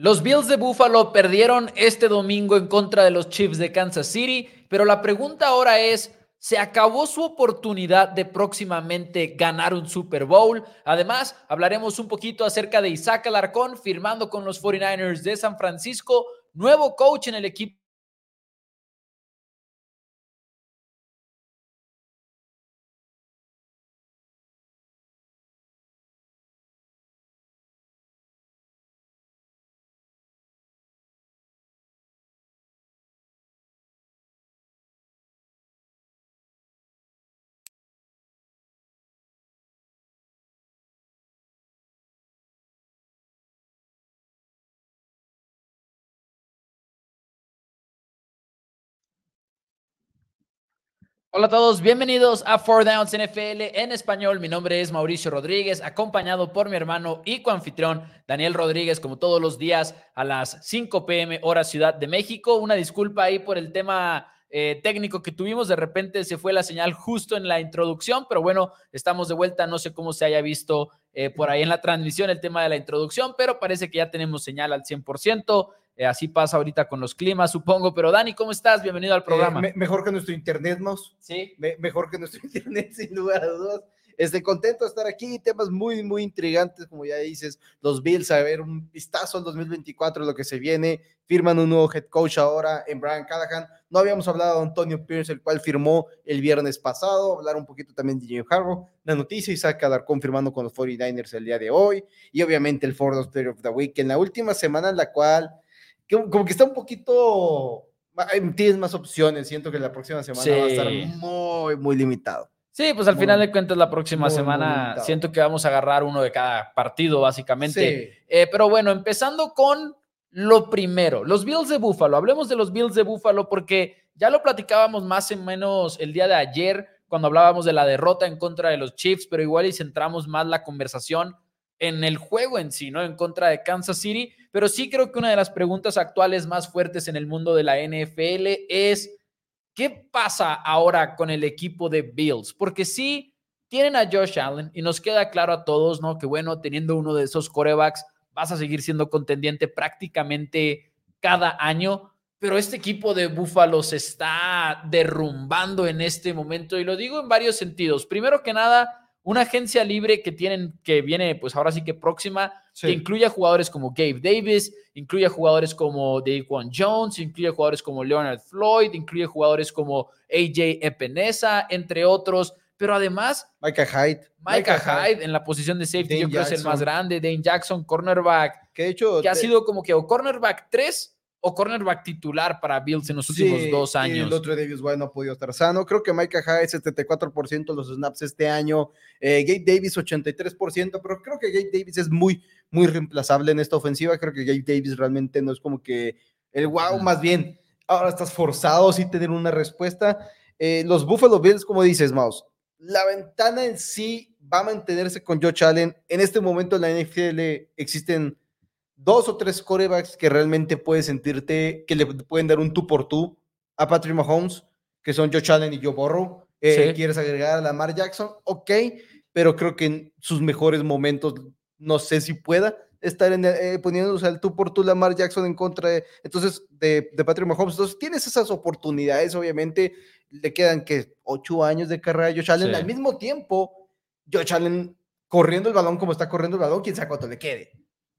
Los Bills de Buffalo perdieron este domingo en contra de los Chiefs de Kansas City, pero la pregunta ahora es, ¿se acabó su oportunidad de próximamente ganar un Super Bowl? Además, hablaremos un poquito acerca de Isaac Alarcón firmando con los 49ers de San Francisco, nuevo coach en el equipo Hola a todos, bienvenidos a Four Downs NFL en español. Mi nombre es Mauricio Rodríguez, acompañado por mi hermano y coanfitrión Daniel Rodríguez, como todos los días a las 5 pm hora Ciudad de México. Una disculpa ahí por el tema eh, técnico que tuvimos, de repente se fue la señal justo en la introducción, pero bueno, estamos de vuelta, no sé cómo se haya visto eh, por ahí en la transmisión el tema de la introducción, pero parece que ya tenemos señal al 100%. Eh, así pasa ahorita con los climas, supongo. Pero Dani, ¿cómo estás? Bienvenido al programa. mejor que nuestro internet, Mouse. Sí. mejor que nuestro internet, sin lugar a dudas. Estoy contento de estar aquí, temas muy, muy intrigantes, como ya dices, los Bills, a ver un vistazo al 2024, lo que se viene, firman un nuevo head coach ahora en Brian Callahan, no habíamos hablado de Antonio Pierce, el cual firmó el viernes pasado, hablar un poquito también de Jimmy Harbaugh, la noticia Isaac Adar confirmando con los 49ers el día de hoy, y obviamente el Ford of the Week, en la última semana en la cual como que está un poquito, tienes más opciones, siento que la próxima semana va a estar muy, muy limitado. Sí, pues al final de cuentas la próxima semana siento que vamos a agarrar uno de cada partido, básicamente. Eh, pero bueno, empezando con lo primero, los Bills de Buffalo. Hablemos de los Bills de Buffalo porque ya lo platicábamos más o menos el día de ayer cuando hablábamos de la derrota en contra de los Chiefs, pero igual y centramos más la conversación en el juego en sí, ¿no? En contra de Kansas City. Pero sí creo que una de las preguntas actuales más fuertes en el mundo de la NFL es, ¿qué pasa ahora con el equipo de Bills? Porque sí, tienen a Josh Allen y nos queda claro a todos, ¿no? Que bueno, teniendo uno de esos corebacks, vas a seguir siendo contendiente prácticamente cada año. Pero este equipo de Buffalo se está derrumbando en este momento y lo digo en varios sentidos. Primero que nada, una agencia libre que tienen, que viene pues ahora sí que próxima, que incluye a jugadores como Gabe Davis, incluye a jugadores como Daquan Jones, incluye a jugadores como Leonard Floyd, incluye a jugadores como AJ Epinesa, entre otros, pero además... Micah Hyde. Micah, Hyde, en la posición de safety, yo creo que es el más grande, Dane Jackson, cornerback, que, de hecho, que ha sido como que o cornerback 3 o cornerback titular para Bills en los últimos dos años. el otro Davis White no ha podido estar sano. Creo que Micah Hyde 74% de los snaps este año. Eh, Gabe Davis 83%, pero creo que Gabe Davis es muy, muy reemplazable en esta ofensiva. Creo que Gabe Davis realmente no es como que el wow, más bien. Ahora estás forzado sin tener una respuesta. Eh, los Buffalo Bills, como dices, Mouse, la ventana en sí va a mantenerse con Joe Allen. En este momento en la NFL existen dos o tres corebacks que realmente puedes sentirte que le pueden dar un tú por tú a Patrick Mahomes, que son Joe Allen y Joe Burrow. Eh, ¿Quieres agregar a Lamar Jackson? Ok, pero creo que en sus mejores momentos no sé si pueda estar en, eh, poniéndose al tú por tú Lamar Jackson en contra de, entonces, de, de Patrick Mahomes. Entonces, tienes esas oportunidades, obviamente, le quedan que ocho años de carrera a Josh Allen. Al mismo tiempo, Josh Allen corriendo el balón como está corriendo el balón, quién sabe cuánto le quede.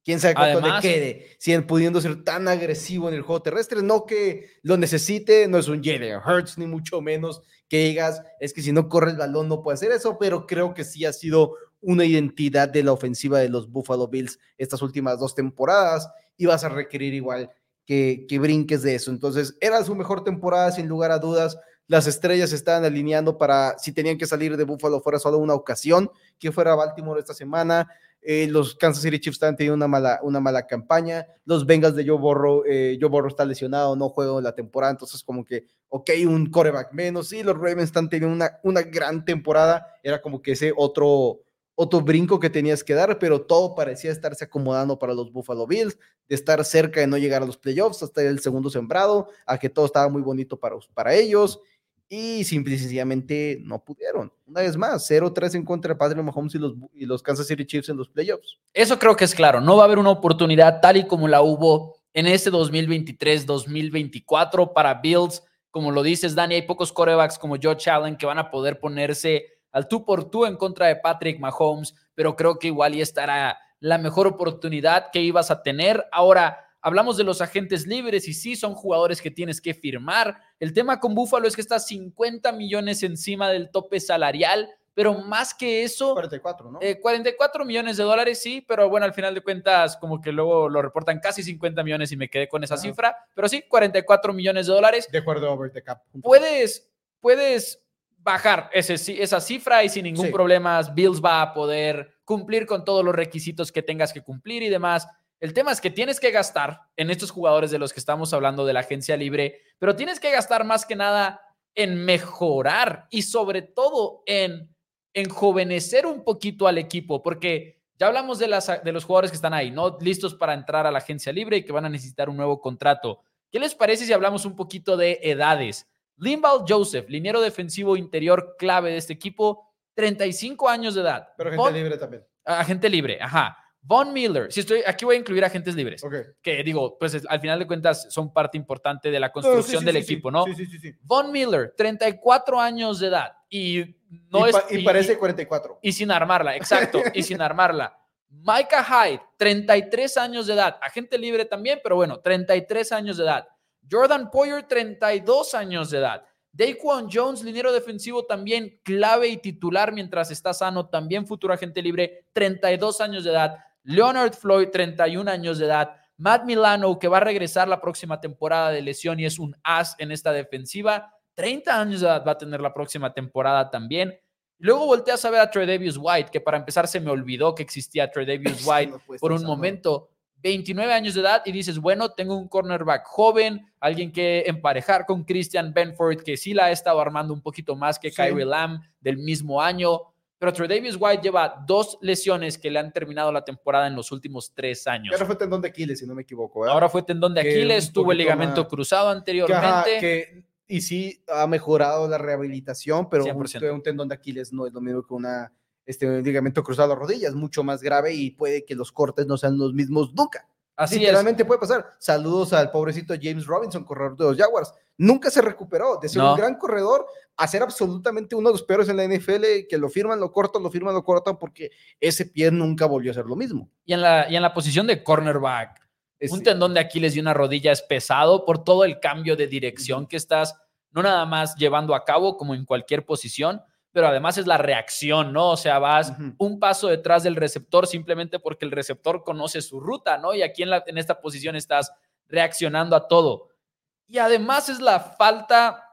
Quién sabe cuánto le quede, siguen pudiendo ser tan agresivo en el juego terrestre. No que lo necesite, no es un Jalen Hurts, ni mucho menos que digas, es que si no corre el balón no puede hacer eso, pero creo que sí ha sido una identidad de la ofensiva de los Buffalo Bills estas últimas dos temporadas y vas a requerir igual que, que brinques de eso. Entonces, era su mejor temporada, sin lugar a dudas. Las estrellas estaban alineando para, si tenían que salir de Buffalo, fuera solo una ocasión, que fuera Baltimore esta semana eh, los Kansas City Chiefs están teniendo una mala, una mala campaña. Los Bengals de Joe Burrow, eh, Joe Burrow está lesionado, no juega la temporada, entonces como que, ok, un coreback menos. Sí, los Ravens están teniendo una, una gran temporada. Era como que ese otro, otro brinco que tenías que dar, pero todo parecía estarse acomodando para los Buffalo Bills, de estar cerca de no llegar a los playoffs hasta el segundo sembrado, a que todo estaba muy bonito para, para ellos. Y simplemente no pudieron. Una vez más, 0-3 en contra de Patrick Mahomes y los, y los Kansas City Chiefs en los playoffs. Eso creo que es claro. No va a haber una oportunidad tal y como la hubo en este 2023-2024 para Bills. Como lo dices, Dani, hay pocos corebacks como Josh Allen que van a poder ponerse al tú por tú en contra de Patrick Mahomes, pero creo que igual y estará la mejor oportunidad que ibas a tener. Ahora, Hablamos de los agentes libres y sí, son jugadores que tienes que firmar. El tema con Búfalo es que está 50 millones encima del tope salarial, pero más que eso... 44, ¿no? 44 eh, millones de dólares, sí, pero bueno, al final de cuentas, como que luego lo reportan casi 50 millones y me quedé con esa cifra, pero sí, 44 millones de dólares. De acuerdo, over the cap. Puedes, puedes bajar ese, esa cifra y sin ningún problema Bills va a poder cumplir con todos los requisitos que tengas que cumplir y demás. El tema es que tienes que gastar en estos jugadores de los que estamos hablando de la agencia libre, pero tienes que gastar más que nada en mejorar y sobre todo en enjovenecer un poquito al equipo, porque ya hablamos de, las, de los jugadores que están ahí, ¿no? Listos para entrar a la agencia libre y que van a necesitar un nuevo contrato. ¿Qué les parece si hablamos un poquito de edades? Limbal Joseph, liniero defensivo interior clave de este equipo, 35 años de edad. Pero agente libre también. Agente libre, ajá. Von Miller, si estoy aquí voy a incluir agentes libres, que digo, pues al final de cuentas son parte importante de la construcción del equipo, ¿no? Sí, sí, sí, Von Miller, 34 años de edad y no y es y, parece 44. Y sin armarla, exacto, y sin armarla. Micah Hyde, 33 años de edad, agente libre también, pero bueno, 33 años de edad. Jordan Poyer, 32 años de edad. Daquan Jones, liniero defensivo también clave y titular mientras está sano, también futuro agente libre, 32 años de edad. Leonard Floyd, 31 años de edad. Matt Milano, que va a regresar la próxima temporada de lesión y es un as en esta defensiva. 30 años de edad va a tener la próxima temporada también. Luego volteas a ver a Trey Davis White, que para empezar se me olvidó que existía Trey Davis White por un momento. 29 años de edad y dices, bueno, tengo un cornerback joven, alguien que emparejar con Christian Benford, que sí la ha estado armando un poquito más que Kyrie Lamb del mismo año. Pero Trey Davis White lleva dos lesiones que le han terminado la temporada en los últimos tres años. Ahora fue tendón de Aquiles, si no me equivoco. Ahora fue tendón de Aquiles, tuvo el ligamento cruzado anteriormente. y sí ha mejorado la rehabilitación, pero un, tendón de Aquiles no es lo mismo que una, este, ligamento cruzado a la rodilla, es mucho más grave y puede que los cortes no sean los mismos nunca. Así Literalmente puede pasar. Saludos al pobrecito James Robinson, corredor de los Jaguars. Nunca se recuperó de ser un gran corredor a ser absolutamente uno de los peores en la NFL, que lo firman, lo cortan, lo firman, lo cortan, porque ese pie nunca volvió a ser lo mismo. Y en la, y en la posición de cornerback, un tendón de Aquiles y una rodilla es pesado por todo el cambio de dirección que estás no nada más llevando a cabo como en cualquier posición, pero además es la reacción, ¿no? O sea, vas un paso detrás del receptor simplemente porque el receptor conoce su ruta, ¿no? Y aquí en, la, en esta posición estás reaccionando a todo. Y además es la falta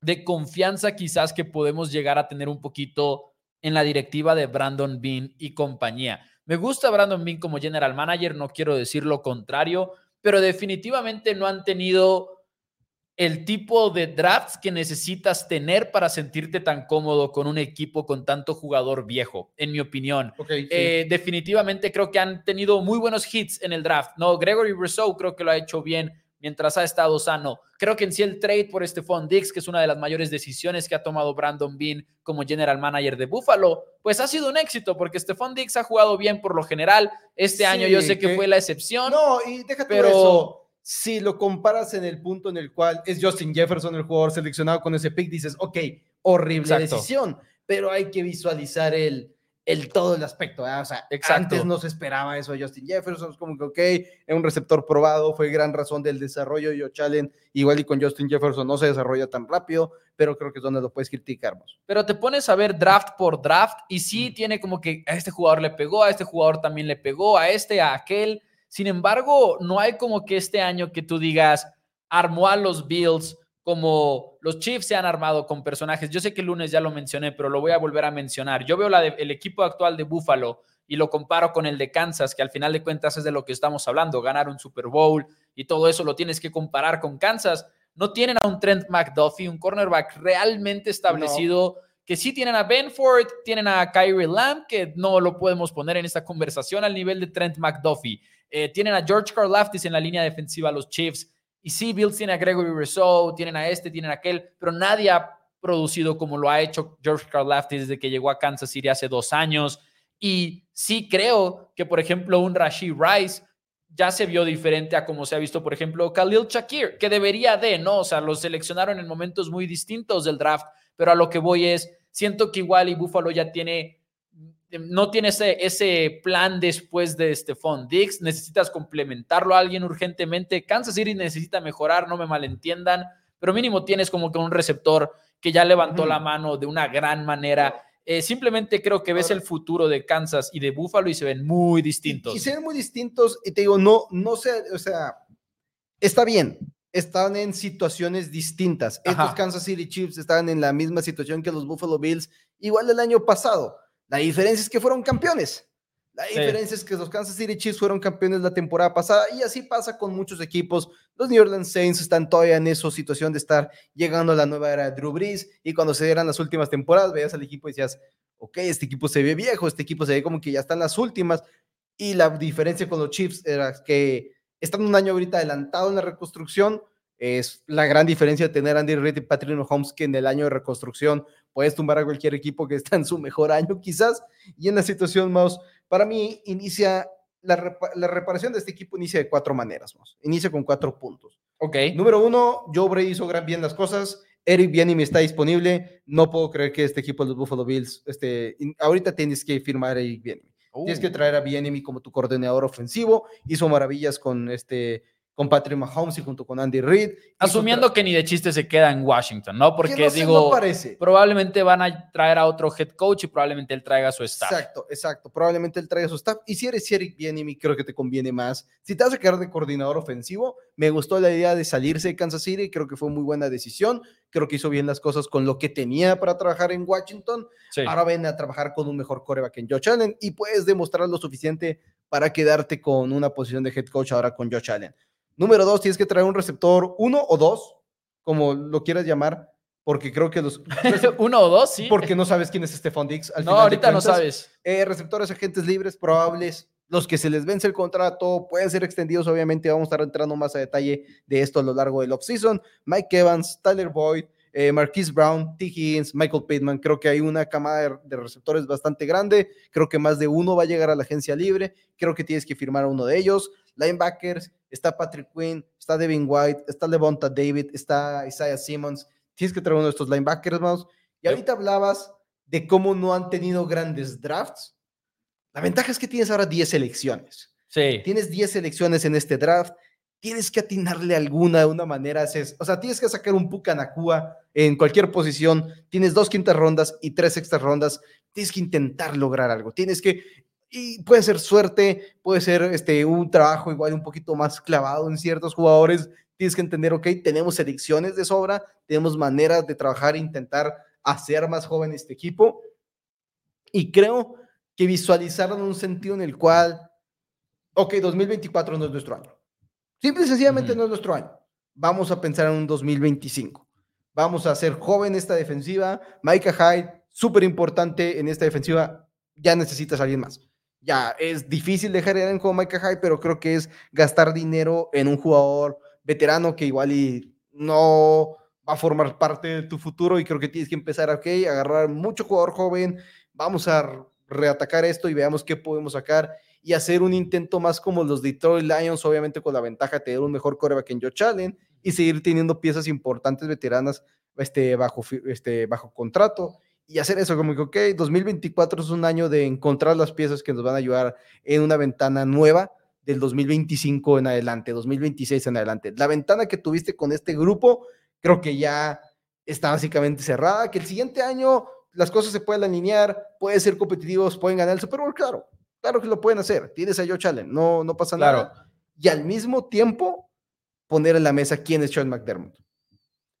de confianza quizás que podemos llegar a tener un poquito en la directiva de Brandon Bean y compañía. Me gusta Brandon Bean como general manager, no quiero decir lo contrario, pero definitivamente no han tenido el tipo de drafts que necesitas tener para sentirte tan cómodo con un equipo con tanto jugador viejo, en mi opinión. Eh, definitivamente creo que han tenido muy buenos hits en el draft. No, Gregory Rousseau creo que lo ha hecho bien mientras ha estado sano. Creo que en sí el trade por Stephon Dix, que es una de las mayores decisiones que ha tomado Brandon Bean como general manager de Buffalo, pues ha sido un éxito porque Stephon Dix ha jugado bien por lo general. Este año yo sé que, fue la excepción. No, y déjate pero... eso si lo comparas en el punto en el cual es Justin Jefferson el jugador seleccionado con ese pick, dices, ok, horrible decisión, pero hay que visualizar el, el todo el aspecto. O sea, antes no se esperaba eso a Justin Jefferson, es como que, ok, es un receptor probado, fue gran razón del desarrollo. Yo, Challenge, igual y con Justin Jefferson no se desarrolla tan rápido, pero creo que es donde lo puedes criticar Pero te pones a ver draft por draft y sí tiene como que a este jugador le pegó, a este jugador también le pegó, a este, a aquel sin embargo, no hay como que este año que tú digas, armó a los Bills como los Chiefs se han armado con personajes. Yo sé que el lunes ya lo mencioné, pero lo voy a volver a mencionar. Yo veo la el equipo actual de Buffalo y lo comparo con el de Kansas, que al final de cuentas es de lo que estamos hablando, ganar un Super Bowl y todo eso lo tienes que comparar con Kansas. No tienen a un Trent McDuffie, un cornerback realmente establecido, que sí tienen a Benford, tienen a Kyrie Lamb, que no lo podemos poner en esta conversación al nivel de Trent McDuffie. Eh, tienen a George Karlaftis en la línea defensiva, los Chiefs. Y sí, Bills tiene a Gregory Rousseau, tienen a este, tienen a aquel, pero nadie ha producido como lo ha hecho George Karlaftis desde que llegó a Kansas City hace dos años. Y sí creo que, por ejemplo, un Rashid Rice ya se vio diferente a como se ha visto, por ejemplo, Khalil Shakir, que debería de, ¿no? O sea, lo seleccionaron en momentos muy distintos del draft, pero a lo que voy es, siento que igual y Buffalo ya tiene, no tiene ese, ese plan después de Stephon Dix, necesitas complementarlo a alguien urgentemente, Kansas City necesita mejorar, no me malentiendan, pero mínimo tienes como que un receptor que ya levantó la mano de una gran manera eh, simplemente creo que ves el futuro de Kansas y de Buffalo y se ven muy distintos. Y, se ven muy distintos y te digo, no, no sé, o sea, está bien, están en situaciones distintas. Estos Kansas City Chiefs estaban en la misma situación que los Buffalo Bills, igual el año pasado. La diferencia es que fueron campeones. La diferencia es que los Kansas City Chiefs fueron campeones la temporada pasada y así pasa con muchos equipos. Los New Orleans Saints están todavía en esa situación de estar llegando a la nueva era de Drew Brees y cuando se dieran las últimas temporadas veías al equipo y decías, ok, este equipo se ve viejo, este equipo se ve como que ya están las últimas y la diferencia con los Chiefs era que están un año ahorita adelantado en la reconstrucción, es la gran diferencia de tener Andy Reid y Patrick Mahomes que en el año de reconstrucción puedes tumbar a cualquier equipo que está en su mejor año quizás y en la situación más para mí, inicia la, reparación de este equipo inicia de cuatro maneras. Inicia con cuatro puntos. Ok. Número uno, Joe Brady hizo bien las cosas. Eric Bieniemy está disponible. No puedo creer que este equipo de los Buffalo Bills, este, ahorita tienes que firmar a Eric Tienes que traer a Bieniemy como tu coordinador ofensivo. Hizo maravillas con este con Patrick Mahomes y junto con Andy Reid. Asumiendo que ni de chiste se queda en Washington, ¿no? Porque digo, probablemente van a traer a otro head coach y probablemente él traiga su staff. Exacto, exacto. Probablemente él traiga su staff. Y si eres Eric Bieniemy, creo que te conviene más. Si te vas a quedar de coordinador ofensivo, me gustó la idea de salirse de Kansas City. Creo que fue muy buena decisión. Creo que hizo bien las cosas con lo que tenía para trabajar en Washington. Ahora ven a trabajar con un mejor coreback en Josh Allen y puedes demostrar lo suficiente para quedarte con una posición de head coach ahora con Josh Allen. Número dos, tienes que traer un receptor uno o dos, como lo quieras llamar, porque creo que los... uno o dos, sí. Porque no sabes quién es Stephon Dix. no, ahorita no sabes. Eh, receptores, agentes libres, probables, los que se les vence el contrato pueden ser extendidos, obviamente vamos a estar entrando más a detalle de esto a lo largo del offseason. Mike Evans, Tyler Boyd, eh, Marquise Brown, T. Higgins, Michael Pittman, creo que hay una camada de, receptores bastante grande, creo que más de uno va a llegar a la agencia libre, creo que tienes que firmar a uno de ellos. Linebackers, está Patrick Quinn, está Devin White, está Levonta David, está Isaiah Simmons. Tienes que traer uno de estos linebackers, vamos. Y ahorita hablabas de cómo no han tenido grandes drafts. La ventaja es que tienes ahora 10 selecciones. Sí. Tienes 10 selecciones en este draft. Tienes que atinarle alguna de una manera. O sea, tienes que sacar un Pucanacua en cualquier posición. Tienes dos quintas rondas y tres extras rondas. Tienes que intentar lograr algo. Tienes que y puede ser suerte, puede ser este, un trabajo igual un poquito más clavado en ciertos jugadores. Tienes que entender, ok, tenemos selecciones de sobra, tenemos maneras de trabajar e intentar hacer más joven este equipo. Y creo que visualizaron un sentido en el cual, ok, 2024 no es nuestro año. Simple y sencillamente no es nuestro año. Vamos a pensar en un 2025. Vamos a hacer joven esta defensiva. Micah Hyde, súper importante en esta defensiva. Ya necesitas a alguien más ya es difícil dejar en como Micah Hyde, pero creo que es gastar dinero en un jugador veterano que igual y no va a formar parte de tu futuro y creo que tienes que empezar, ok, agarrar mucho jugador joven, vamos a reatacar esto y veamos qué podemos sacar y hacer un intento más como los Detroit Lions, obviamente con la ventaja de tener un mejor coreback en Joe Allen y seguir teniendo piezas importantes veteranas este, bajo, este, bajo contrato y hacer eso, como que, ok, 2024 es un año de encontrar las piezas que nos van a ayudar en una ventana nueva del 2025 en adelante, 2026 en adelante. La ventana que tuviste con este grupo, creo que ya está básicamente cerrada, que el siguiente año las cosas se pueden alinear, pueden ser competitivos, pueden ganar el Super Bowl, claro, claro que lo pueden hacer. Tienes a Joe Allen, no, no pasa nada. Y al mismo tiempo, poner en la mesa quién es Sean McDermott.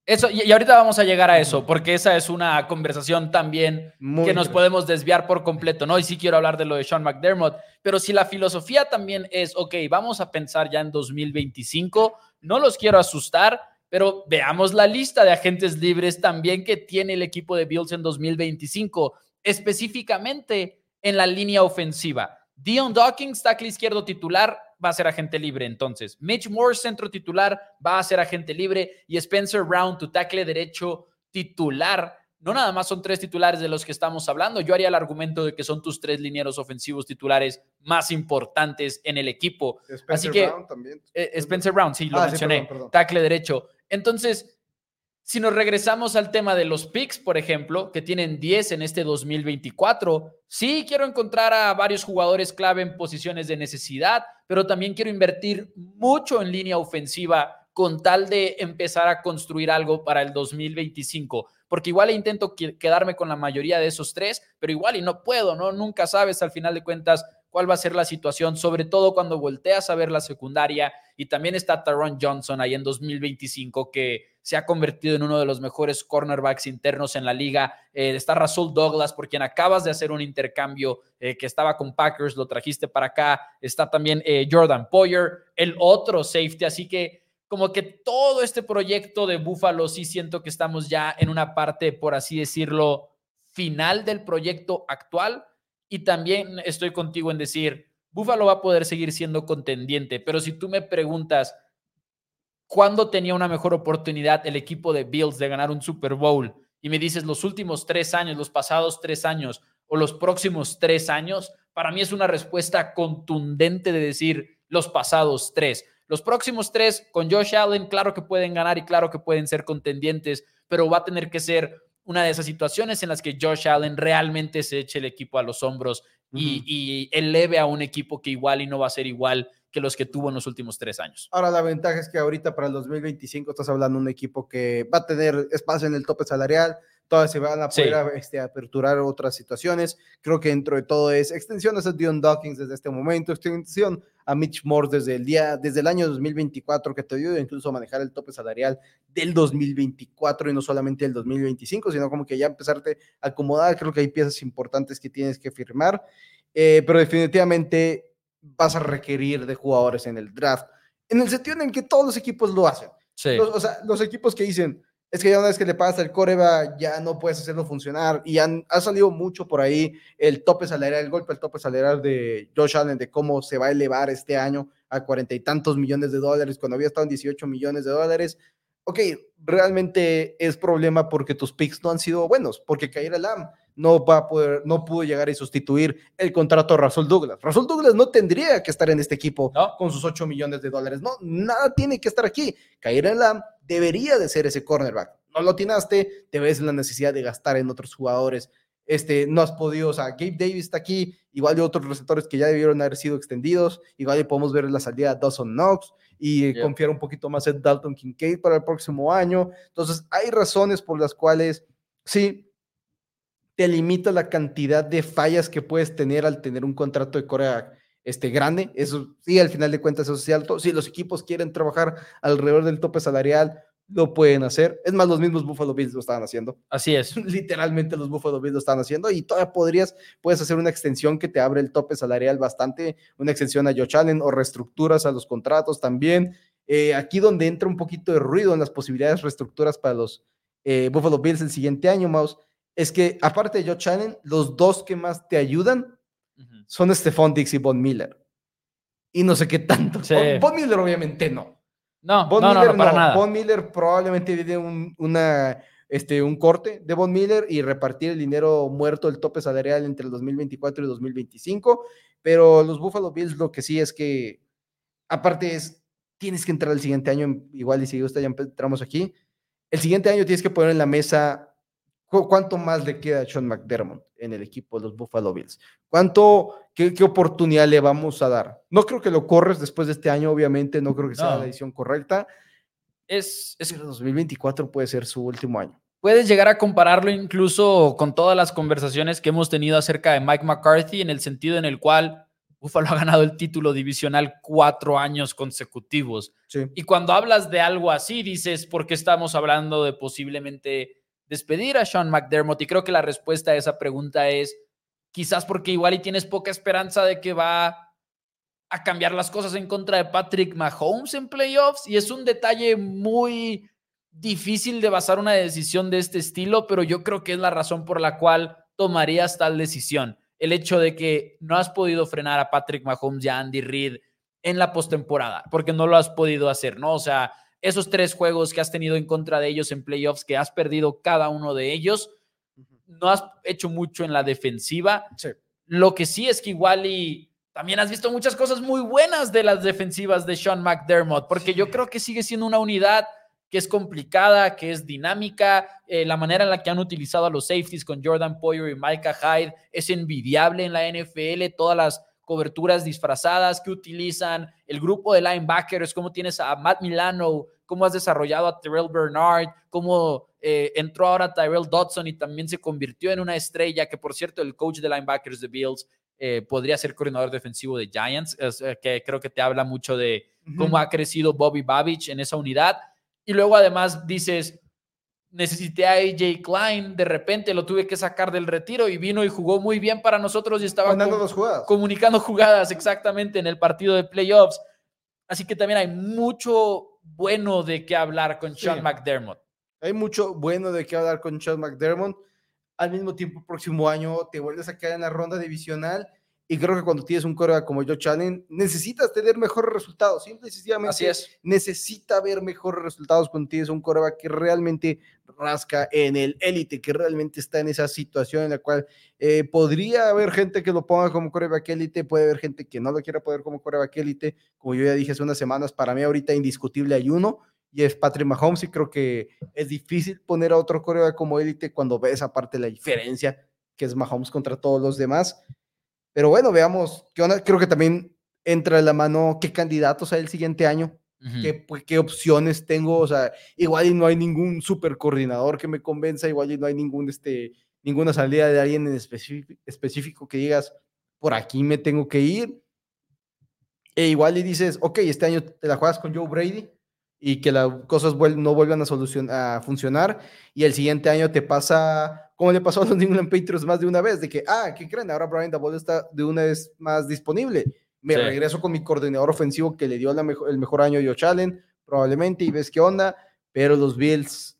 Eso, y, ahorita vamos a llegar a eso, porque esa es una conversación también que nos podemos desviar por completo, ¿no? Y sí quiero hablar de lo de Sean McDermott, pero si la filosofía también es, ok, vamos a pensar ya en 2025, no los quiero asustar, pero veamos la lista de agentes libres también que tiene el equipo de Bills en 2025, específicamente en la línea ofensiva. Dion Dawkins, tackle izquierdo titular, va a ser agente libre entonces. Mitch Moore, centro titular, va a ser agente libre y Spencer Brown, tu tackle derecho titular. No nada más son tres titulares de los que estamos hablando. Yo haría el argumento de que son tus tres linieros ofensivos titulares más importantes en el equipo. Spencer Así que Brown también. Eh, Spencer Brown, sí, lo ah, mencioné. Tackle derecho. Entonces, si nos regresamos al tema de los picks, por ejemplo, que tienen 10 en este 2024, sí quiero encontrar a varios jugadores clave en posiciones de necesidad, pero también quiero invertir mucho en línea ofensiva con tal de empezar a construir algo para el 2025, porque igual intento quedarme con la mayoría de esos tres, pero igual y no puedo, ¿no? Nunca sabes al final de cuentas cuál va a ser la situación, sobre todo cuando volteas a ver la secundaria y también está Taron Johnson ahí en 2025 que se ha convertido en uno de los mejores cornerbacks internos en la liga. Eh, está Rasul Douglas, por quien acabas de hacer un intercambio eh, que estaba con Packers, lo trajiste para acá. Está también eh, Jordan Poyer, el otro safety. Así que como que todo este proyecto de Buffalo sí siento que estamos ya en una parte, por así decirlo, final del proyecto actual. Y también estoy contigo en decir, Buffalo va a poder seguir siendo contendiente, pero si tú me preguntas, ¿Cuándo tenía una mejor oportunidad el equipo de Bills de ganar un Super Bowl? Y me dices los últimos tres años, los pasados tres años o los próximos tres años, para mí es una respuesta contundente de decir los pasados tres. Los próximos tres, con Josh Allen, claro que pueden ganar y claro que pueden ser contendientes, pero va a tener que ser una de esas situaciones en las que Josh Allen realmente se eche el equipo a los hombros y, y eleve a un equipo que igual y no va a ser igual que los que tuvo en los últimos tres años. Ahora, la ventaja es que ahorita para el 2025 estás hablando de un equipo que va a tener espacio en el tope salarial, todas se van a poder este, aperturar otras situaciones. Creo que dentro de todo es extensiones a Dion Dawkins desde este momento, extensión a Mitch Moore desde el día, desde el año 2024, que te ayuda incluso a manejar el tope salarial del 2024 y no solamente el 2025, sino como que ya empezarte a acomodar. Creo que hay piezas importantes que tienes que firmar, eh, pero definitivamente vas a requerir de jugadores en el draft, en el sentido en que todos los equipos lo hacen. Los, o sea, los equipos que dicen, es que ya una vez que le pagas el coreba, ya no puedes hacerlo funcionar. Y han, ha salido mucho por ahí el tope salarial, el golpe al tope salarial de Josh Allen, de cómo se va a elevar este año a cuarenta y tantos millones de dólares, cuando había estado en 18 millones de dólares. Ok, realmente es problema porque tus picks no han sido buenos, porque Kair Lam no va a poder, no pudo llegar y sustituir el contrato de Russell Douglas. Russell Douglas no tendría que estar en este equipo con sus 8 millones de dólares. No, nada tiene que estar aquí. Kair Lam debería de ser ese cornerback. No lo tienaste, te ves la necesidad de gastar en otros jugadores. Este, no has podido, o sea, Gabe Davis está aquí, igual de otros receptores que ya debieron haber sido extendidos, igual podemos ver la salida de Dawson Knox y confiar un poquito más en Dalton Kincaid para el próximo año. Entonces, hay razones por las cuales, sí, te limita la cantidad de fallas que puedes tener al tener un contrato de Corea este, grande. Eso sí, al final de cuentas, eso es alto. Si los equipos quieren trabajar alrededor del tope salarial, lo pueden hacer. Es más, los mismos Buffalo Bills lo estaban haciendo. Así es. Literalmente los Buffalo Bills lo estaban haciendo y todavía podrías, puedes hacer una extensión que te abre el tope salarial bastante, una extensión a Joe Allen o reestructuras a los contratos también. Eh, aquí donde entra un poquito de ruido en las posibilidades de reestructuras para los eh, Buffalo Bills el siguiente año, Mouse, es que aparte de Joe Allen, los dos que más te ayudan son Stephon Dix y Von Miller. Y no sé qué tanto. Von, Miller obviamente no. No, Von Miller, no, para nada. Von Miller probablemente viene un, una, este, un corte de Von Miller y repartir el dinero muerto, el tope salarial entre el 2024 y 2025. Pero los Buffalo Bills lo que sí es que, aparte es, tienes que entrar el siguiente año, igual y si usted ya entramos aquí, el siguiente año tienes que poner en la mesa ¿Cuánto más le queda a Sean McDermott en el equipo de los Buffalo Bills? ¿Cuánto, qué, oportunidad le vamos a dar? No creo que lo corres después de este año, obviamente, no creo que sea la decisión correcta. Es, es que 2024 puede ser su último año. Puedes llegar a compararlo incluso con todas las conversaciones que hemos tenido acerca de Mike McCarthy, en el sentido en el cual Buffalo ha ganado el título divisional cuatro años consecutivos. Y cuando hablas de algo así, dices, ¿por qué estamos hablando de posiblemente despedir a Sean McDermott? Y creo que la respuesta a esa pregunta es quizás porque igual y tienes poca esperanza de que va a cambiar las cosas en contra de Patrick Mahomes en playoffs. Y es un detalle muy difícil de basar una decisión de este estilo, pero yo creo que es la razón por la cual tomarías tal decisión. El hecho de que no has podido frenar a Patrick Mahomes y a Andy Reid en la postemporada, porque no lo has podido hacer, ¿no? O sea, esos tres juegos que has tenido en contra de ellos en playoffs, que has perdido cada uno de ellos, no has hecho mucho en la defensiva. Lo que sí es que igual y también has visto muchas cosas muy buenas de las defensivas de Sean McDermott, porque yo creo que sigue siendo una unidad que es complicada, que es dinámica. Eh, la manera en la que han utilizado a los safeties con Jordan Poyer y Micah Hyde es envidiable en la NFL. Todas las coberturas disfrazadas que utilizan, el grupo de linebackers, cómo tienes a Matt Milano, cómo has desarrollado a Terrell Bernard, cómo eh, entró ahora Tyrell Dodson y también se convirtió en una estrella, que por cierto el coach de linebackers de Bills eh, podría ser coordinador defensivo de Giants, que creo que te habla mucho de cómo ha crecido Bobby Babich en esa unidad. Y luego además dices, necesité a AJ Klein, de repente lo tuve que sacar del retiro y vino y jugó muy bien para nosotros y estaba comunicando jugadas exactamente en el partido de playoffs. Así que también hay mucho bueno de qué hablar con Sean McDermott. Hay mucho bueno de qué hablar con Sean McDermott. Al mismo tiempo, próximo año te vuelves a quedar en la ronda divisional y creo que cuando tienes un coreback como Joe Allen, necesitas tener mejores resultados. Simple y Así es. necesita ver mejores resultados cuando tienes un coreback que realmente rasca en el élite, que realmente está en esa situación en la cual eh, podría haber gente que lo ponga como coreback élite, puede haber gente que no lo quiera poner como coreback élite. Como yo ya dije hace unas semanas, para mí ahorita indiscutible hay uno y es Patrick Mahomes y creo que es difícil poner a otro coreback como élite cuando ves aparte la diferencia que es Mahomes contra todos los demás. Pero bueno, veamos, ¿qué creo que también entra en la mano qué candidatos hay el siguiente año, qué, pues, qué, opciones tengo, o sea, igual y no hay ningún super coordinador que me convenza, igual y no hay ningún, este, ninguna salida de alguien en específico, específico que digas, por aquí me tengo que ir. E igual y dices, ok, este año te la juegas con Joe Brady y que las cosas no vuelvan a, a funcionar y el siguiente año te pasa como le pasó a los New England Patriots más de una vez, de que, ah, ¿qué creen? Ahora Brian Dabble está de una vez más disponible. Me regreso con mi coordinador ofensivo que le dio el mejor año a Josh Allen, probablemente, y ves qué onda, pero los Bills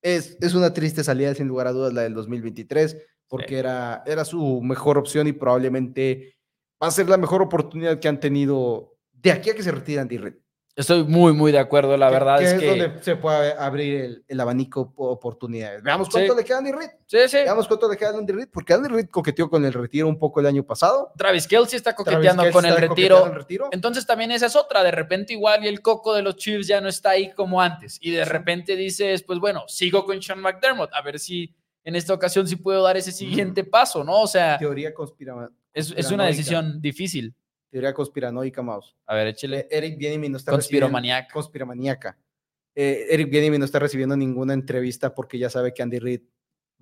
es, es una triste salida, sin lugar a dudas, la del 2023, porque era, era su mejor opción y probablemente va a ser la mejor oportunidad que han tenido de aquí a que se retiran Reid. Estoy muy, muy de acuerdo. La verdad es, que. Es donde se puede abrir el, abanico de oportunidades. Veamos cuánto le queda a Andy Reid. Sí, sí. Veamos cuánto le queda a Andy Reid, porque Andy Reid coqueteó con el retiro un poco el año pasado. Travis Kelsey está coqueteando con el, retiro. Entonces también esa es otra. De repente, igual y el coco de los Chiefs ya no está ahí como antes. Y de repente dices, pues bueno, sigo con Sean McDermott, a ver si en esta ocasión sí puedo dar ese siguiente paso, ¿no? O sea. Teoría conspira. Es, es una decisión difícil teoría conspiranoica, Maus. A ver, échale. Eh, Eric Bienimi no está Conspiromaniaca. Conspiromaniaca. Eh, Eric Bienimi no está recibiendo ninguna entrevista porque ya sabe que Andy Reid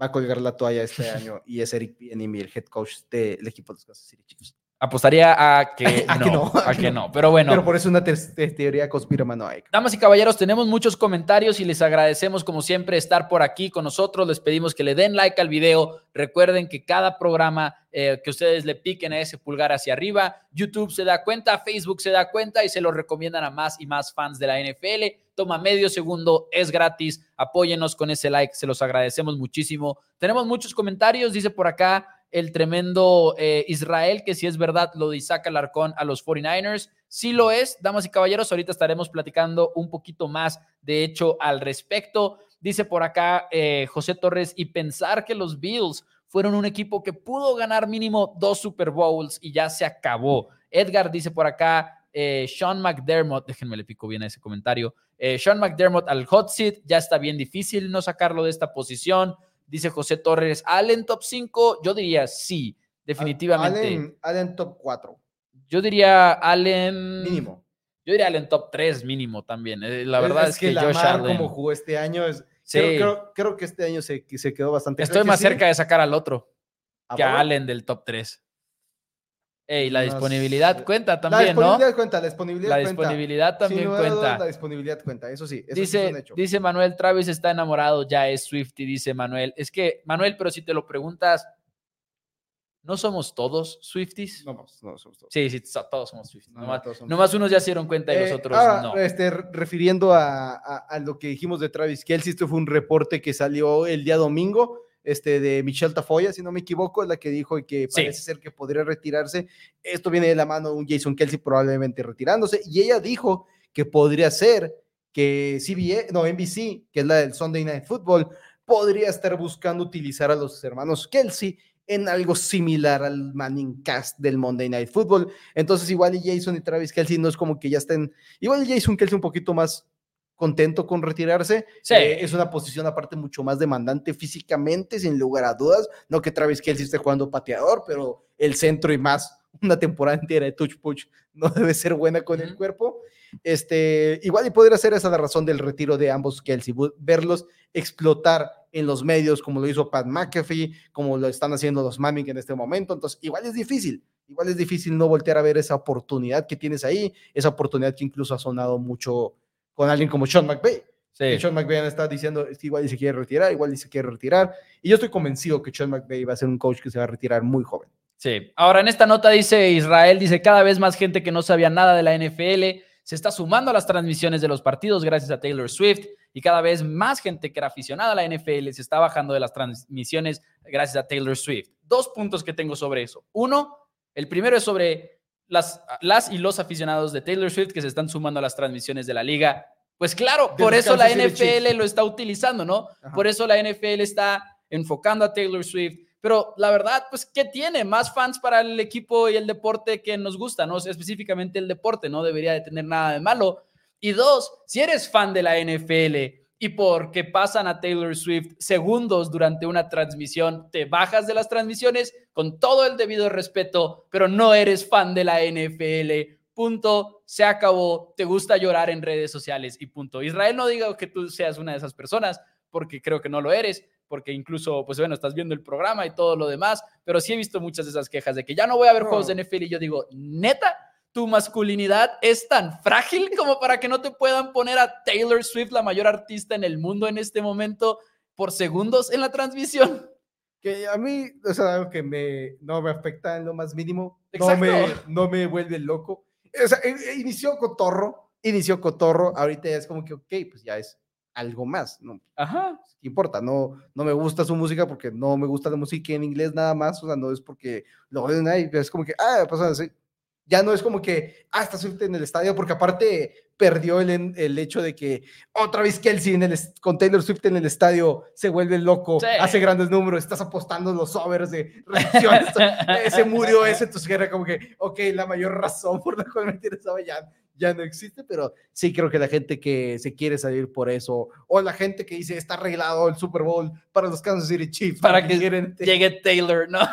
va a colgar la toalla este año y es Eric Bienimi, el head coach del equipo de los Kansas City Chiefs. Apostaría a que, no, a que no, pero bueno. Pero por eso una teoría conspiranoica. Damas y caballeros, tenemos muchos comentarios y les agradecemos como siempre estar por aquí con nosotros. Les pedimos que le den like al video. Recuerden que cada programa eh, que ustedes le piquen a ese pulgar hacia arriba, YouTube se da cuenta, Facebook se da cuenta y se lo recomiendan a más y más fans de la NFL. Toma medio segundo, es gratis. Apóyenos con ese like, se los agradecemos muchísimo. Tenemos muchos comentarios, dice por acá el tremendo eh, Israel, que si es verdad lo de Isaac Alarcón a los 49ers. Sí lo es, damas y caballeros, ahorita estaremos platicando un poquito más, de hecho, al respecto. Dice por acá eh, José Torres, y pensar que los Bills fueron un equipo que pudo ganar mínimo dos Super Bowls y ya se acabó. Edgar dice por acá, eh, Sean McDermott, déjenme le pico bien a ese comentario, Sean McDermott al hot seat, ya está bien difícil no sacarlo de esta posición. Dice José Torres, Allen top 5, yo diría sí, definitivamente. Allen, top 4. Yo diría Allen... Mínimo. Yo diría Allen top 3 mínimo también. Eh, la verdad es, que, Josh Allen... como jugó este año, es, creo, creo, que este año se, se quedó bastante... Estoy más cerca de sacar al otro que a Allen del top 3. Ey, la disponibilidad cuenta también, ¿no? La disponibilidad cuenta, la disponibilidad la disponibilidad también cuenta. la disponibilidad cuenta, eso sí. dice, dice Manuel, Travis está enamorado, ya es Swifty, dice Manuel. Es que, Manuel, pero si te lo preguntas, ¿no somos todos Swifties? No, no somos todos. Sí, sí, todos somos Swifties. nomás, unos ya se dieron cuenta y los eh, otros ah, no. Este, refiriendo a, a, lo que dijimos de Travis Kelsey, esto fue un reporte que salió el día domingo este, de Michelle Tafoya, si no me equivoco, es la que dijo que parece ser que podría retirarse. Esto viene de la mano de un Jason Kelsey probablemente retirándose. Y ella dijo que podría ser que CBS, no, NBC, que es la del Sunday Night Football, podría estar buscando utilizar a los hermanos Kelsey en algo similar al Manning Cast del Monday Night Football. Entonces, igual y Jason y Travis Kelsey no es como que ya estén, igual Jason Kelsey un poquito más contento con retirarse. Sí. Eh, es una posición aparte mucho más demandante físicamente, sin lugar a dudas. No que Travis Kelsey esté jugando pateador, pero el centro y más una temporada entera de touch push no debe ser buena con el cuerpo. Este, igual y podría ser esa la razón del retiro de ambos Kelsey, verlos explotar en los medios como lo hizo Pat McAfee, como lo están haciendo los Manning en este momento. Entonces, igual es difícil, igual es difícil no voltear a ver esa oportunidad que tienes ahí, esa oportunidad que incluso ha sonado mucho con alguien como Sean McVay. Sí. Sean McVay está diciendo, igual se quiere retirar, igual se quiere retirar. Y yo estoy convencido que Sean McVay va a ser un coach que se va a retirar muy joven. Sí. Ahora, en esta nota dice Israel, dice cada vez más gente que no sabía nada de la NFL se está sumando a las transmisiones de los partidos gracias a Taylor Swift y cada vez más gente que era aficionada a la NFL se está bajando de las transmisiones gracias a Taylor Swift. Dos puntos que tengo sobre eso. Uno, el primero es sobre las, las y los aficionados de Taylor Swift que se están sumando a las transmisiones de la liga. Pues claro, por eso la NFL lo está utilizando, ¿no? Por eso la NFL está enfocando a Taylor Swift pero la verdad, pues, ¿qué tiene? Más fans para el equipo y el deporte que nos gusta, ¿no? específicamente el deporte, no debería de tener nada de malo. Y dos, si eres fan de la NFL y porque pasan a Taylor Swift segundos durante una transmisión, te bajas de las transmisiones con todo el debido respeto, pero no eres fan de la NFL. Punto, se acabó, te gusta llorar en redes sociales y punto. Israel no diga que tú seas una de esas personas, porque creo que no lo eres, porque incluso, pues bueno, estás viendo el programa y todo lo demás, pero sí he visto muchas de esas quejas de que ya no voy a ver juegos de NFL y yo digo, neta, tu masculinidad es tan frágil como para que no te puedan poner a Taylor Swift, la mayor artista en el mundo en este momento, por segundos en la transmisión. Que a mí, o sea, algo que me, no me afecta en lo más mínimo, no me, no me vuelve loco. O sea, e, e, inició cotorro, inició cotorro, ahorita ya es como que, ok, pues ya es algo más, ¿no? Ajá. ¿Qué importa? No, no me gusta su música porque no me gusta la música en inglés nada más, o sea, no es porque lo ven ahí, es como que, ah, pues así. Ya no es como que, ah, está Swift en el estadio, porque aparte perdió el, el hecho de que otra vez Kelsey en el, con Taylor Swift en el estadio se vuelve loco, hace grandes números, estás apostando los overs de reacciones, se murió ese, entonces era como que, ok, la mayor razón por la cual me interesaba ya ya no existe, pero sí creo que la gente que se quiere salir por eso, o la gente que dice está arreglado el Super Bowl para los Kansas City Chiefs, para, que, llegue Taylor, ¿no?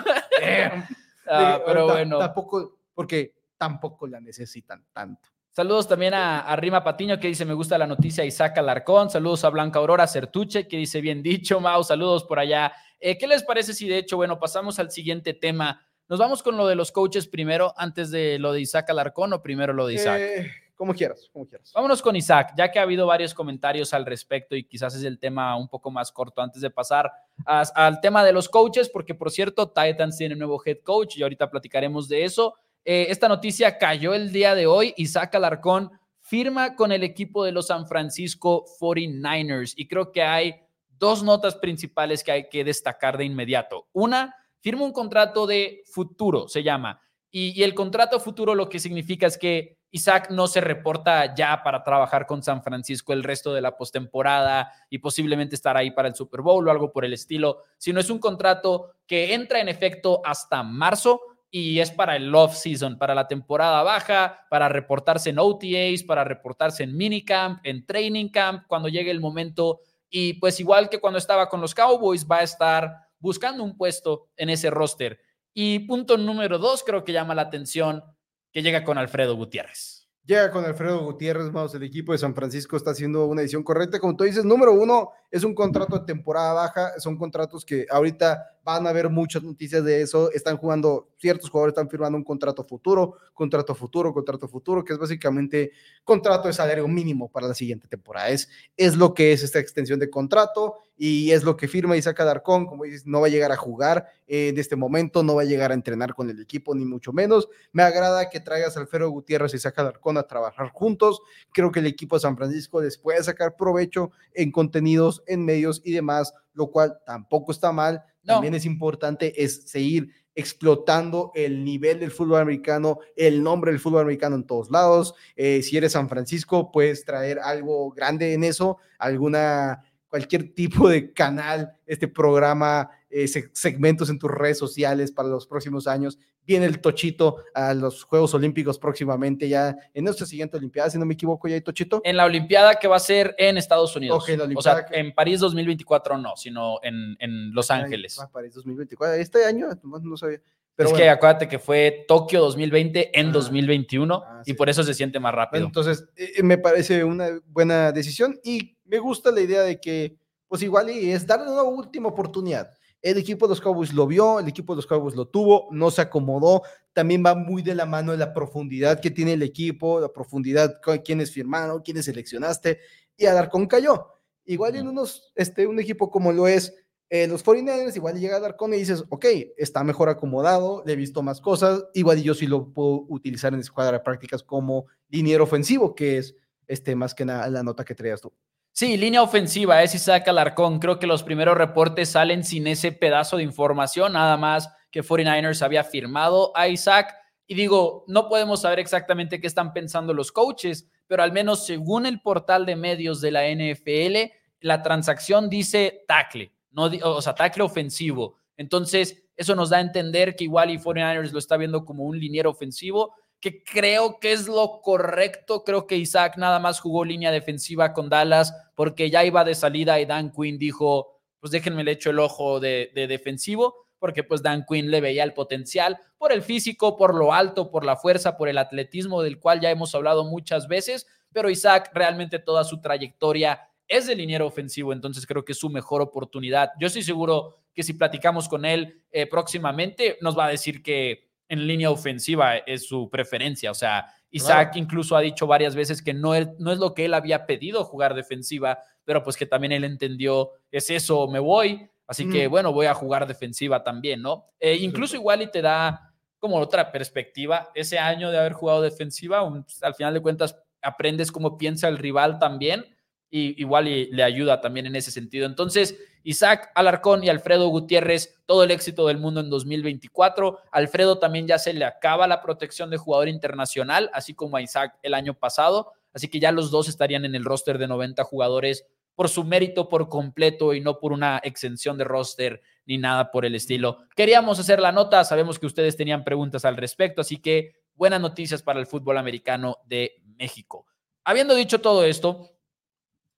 Ah, pero bueno. Tampoco, porque tampoco la necesitan tanto. Saludos también a, Rima Patiño que dice me gusta la noticia Isaac Alarcón. Saludos a Blanca Aurora Certuche que dice bien dicho, Mau. Saludos por allá. Eh, ¿Qué les parece si de hecho, bueno, pasamos al siguiente tema? ¿Nos vamos con lo de los coaches primero, antes de lo de Isaac Alarcón o primero lo de Isaac? Eh, como quieras, como quieras. Vámonos con Isaac, ya que ha habido varios comentarios al respecto y quizás es el tema un poco más corto antes de pasar al tema de los coaches, porque por cierto, Titans tiene un nuevo head coach y ahorita platicaremos de eso. Eh, esta noticia cayó el día de hoy. Isaac Alarcón firma con el equipo de los San Francisco 49ers y creo que hay dos notas principales que hay que destacar de inmediato. Una, firma un contrato de futuro, se llama. Y, el contrato futuro lo que significa es que Isaac no se reporta ya para trabajar con San Francisco el resto de la postemporada y posiblemente estar ahí para el Super Bowl o algo por el estilo, sino es un contrato que entra en efecto hasta marzo y es para el off season, para la temporada baja, para reportarse en OTAs, para reportarse en minicamp, en training camp, cuando llegue el momento. Y pues igual que cuando estaba con los Cowboys, va a estar buscando un puesto en ese roster. Y punto número dos, creo que llama la atención, que llega con Alfredo Gutiérrez. Llega con Alfredo Gutiérrez, vamos, el equipo de San Francisco está haciendo una edición correcta. Como tú dices, número uno, es un contrato de temporada baja, son contratos que ahorita van a haber muchas noticias de eso. Están jugando, ciertos jugadores están firmando un contrato futuro, contrato futuro, contrato futuro, que es básicamente contrato de salario mínimo para la siguiente temporada. Es, es lo que es esta extensión de contrato y es lo que firma Isaac Alarcón. Como dices, no va a llegar a jugar en este momento, no va a llegar a entrenar con el equipo, ni mucho menos. Me agrada que traigas a Alfredo Gutiérrez y Isaac Alarcón a trabajar juntos. Creo que el equipo de San Francisco les puede sacar provecho en contenidos, en medios y demás, lo cual tampoco está mal. También es importante es seguir explotando el nivel del fútbol americano, el nombre del fútbol americano en todos lados. Eh, si eres San Francisco, puedes traer algo grande en eso, alguna cualquier tipo de canal, este programa, eh, segmentos en tus redes sociales para los próximos años. Viene el Tochito a los Juegos Olímpicos próximamente, ya en nuestra siguiente Olimpiada, si no me equivoco, ya hay Tochito. En la Olimpiada que va a ser en Estados Unidos. o sea, en París 2024 no, sino en, en Los Ángeles. Ah, París 2024. Este año, no sabía. Pero es que acuérdate que fue Tokio 2020 en 2021 ah, y por eso se siente más rápido. Entonces, eh, me parece una buena decisión y me gusta la idea de que, pues igual y es darle una última oportunidad. El equipo de los Cowboys lo vio, el equipo de los Cowboys lo tuvo, no se acomodó. También va muy de la mano de la profundidad que tiene el equipo, la profundidad, quiénes firmaron, quiénes seleccionaste. Y Alarcón cayó. Igual en unos, este, un equipo como lo es eh, los 49ers, igual llega Alarcón y dices, ok, está mejor acomodado, le he visto más cosas. Igual yo sí lo puedo utilizar en escuadra de prácticas como liniero ofensivo, que es este, más que nada la nota que traías tú. Sí, línea ofensiva es Isaac Alarcón. Creo que los primeros reportes salen sin ese pedazo de información, nada más que 49ers había firmado a Isaac. Y digo, no podemos saber exactamente qué están pensando los coaches, pero al menos según el portal de medios de la NFL, la transacción dice tackle, no, o sea, tackle ofensivo. Entonces, eso nos da a entender que igual y 49ers lo está viendo como un liniero ofensivo que creo que es lo correcto. Creo que Isaac nada más jugó línea defensiva con Dallas porque ya iba de salida y Dan Quinn dijo, pues déjenme le echo el ojo de, defensivo, porque pues Dan Quinn le veía el potencial por el físico, por lo alto, por la fuerza, por el atletismo del cual ya hemos hablado muchas veces, pero Isaac realmente toda su trayectoria es de liniero ofensivo, entonces creo que es su mejor oportunidad. Yo estoy seguro que si platicamos con él eh, próximamente, nos va a decir que en línea ofensiva es su preferencia. O sea, Isaac incluso ha dicho varias veces que no es, no es lo que él había pedido jugar defensiva, pero pues que también él entendió, es eso, me voy. Así que bueno, voy a jugar defensiva también, ¿no? Eh, incluso igual y te da como otra perspectiva. Ese año de haber jugado defensiva, al final de cuentas aprendes cómo piensa el rival también y igual le ayuda también en ese sentido. Entonces, Isaac Alarcón y Alfredo Gutiérrez, todo el éxito del mundo en 2024. Alfredo también ya se le acaba la protección de jugador internacional, así como a Isaac el año pasado. Así que ya los dos estarían en el roster de 90 jugadores por su mérito por completo y no por una exención de roster ni nada por el estilo. Queríamos hacer la nota, sabemos que ustedes tenían preguntas al respecto, así que buenas noticias para el fútbol americano de México. Habiendo dicho todo esto,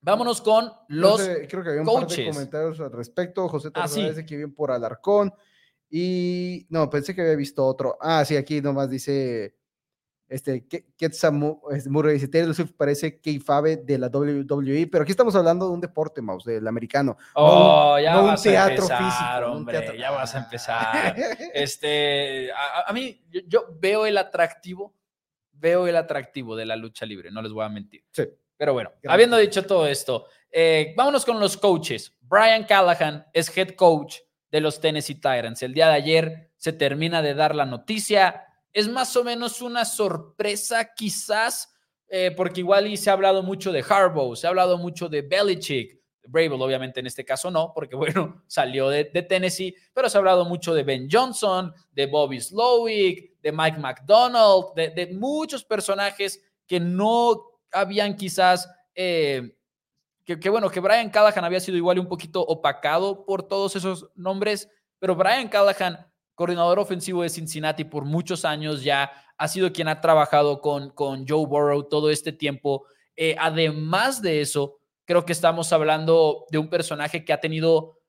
Vámonos con los Creo que había un par de comentarios al respecto. José ah, dice que viene por Alarcón. Y no, pensé que había visto otro. Ah, sí, aquí nomás dice este Ketsa Murray dice Taylor Swift parece Fabe de la WWE, pero aquí estamos hablando de un deporte, Mouse, del americano. Oh, ya no vas un teatro a empezar, físico. Hombre, Ya vas a empezar. este, a, mí, yo, yo, veo el atractivo, veo el atractivo de la lucha libre, no les voy a mentir. Sí. Pero bueno, habiendo dicho todo esto, eh, vámonos con los coaches. Brian Callahan es head coach de los Tennessee Titans. El día de ayer se termina de dar la noticia. Es más o menos una sorpresa, quizás, eh, porque igual y se ha hablado mucho de Harbaugh, se ha hablado mucho de Belichick. Bravel, obviamente, en este caso no, porque bueno, salió de, Tennessee, pero se ha hablado mucho de Ben Johnson, de Bobby Slowick, de Mike McDonald, de muchos personajes que no habían quizás, eh, que, bueno, que Brian Callahan había sido igual un poquito opacado por todos esos nombres, pero Brian Callahan, coordinador ofensivo de Cincinnati por muchos años ya, ha sido quien ha trabajado con, con Joe Burrow todo este tiempo. Eh, además de eso, creo que estamos hablando de un personaje que ha tenido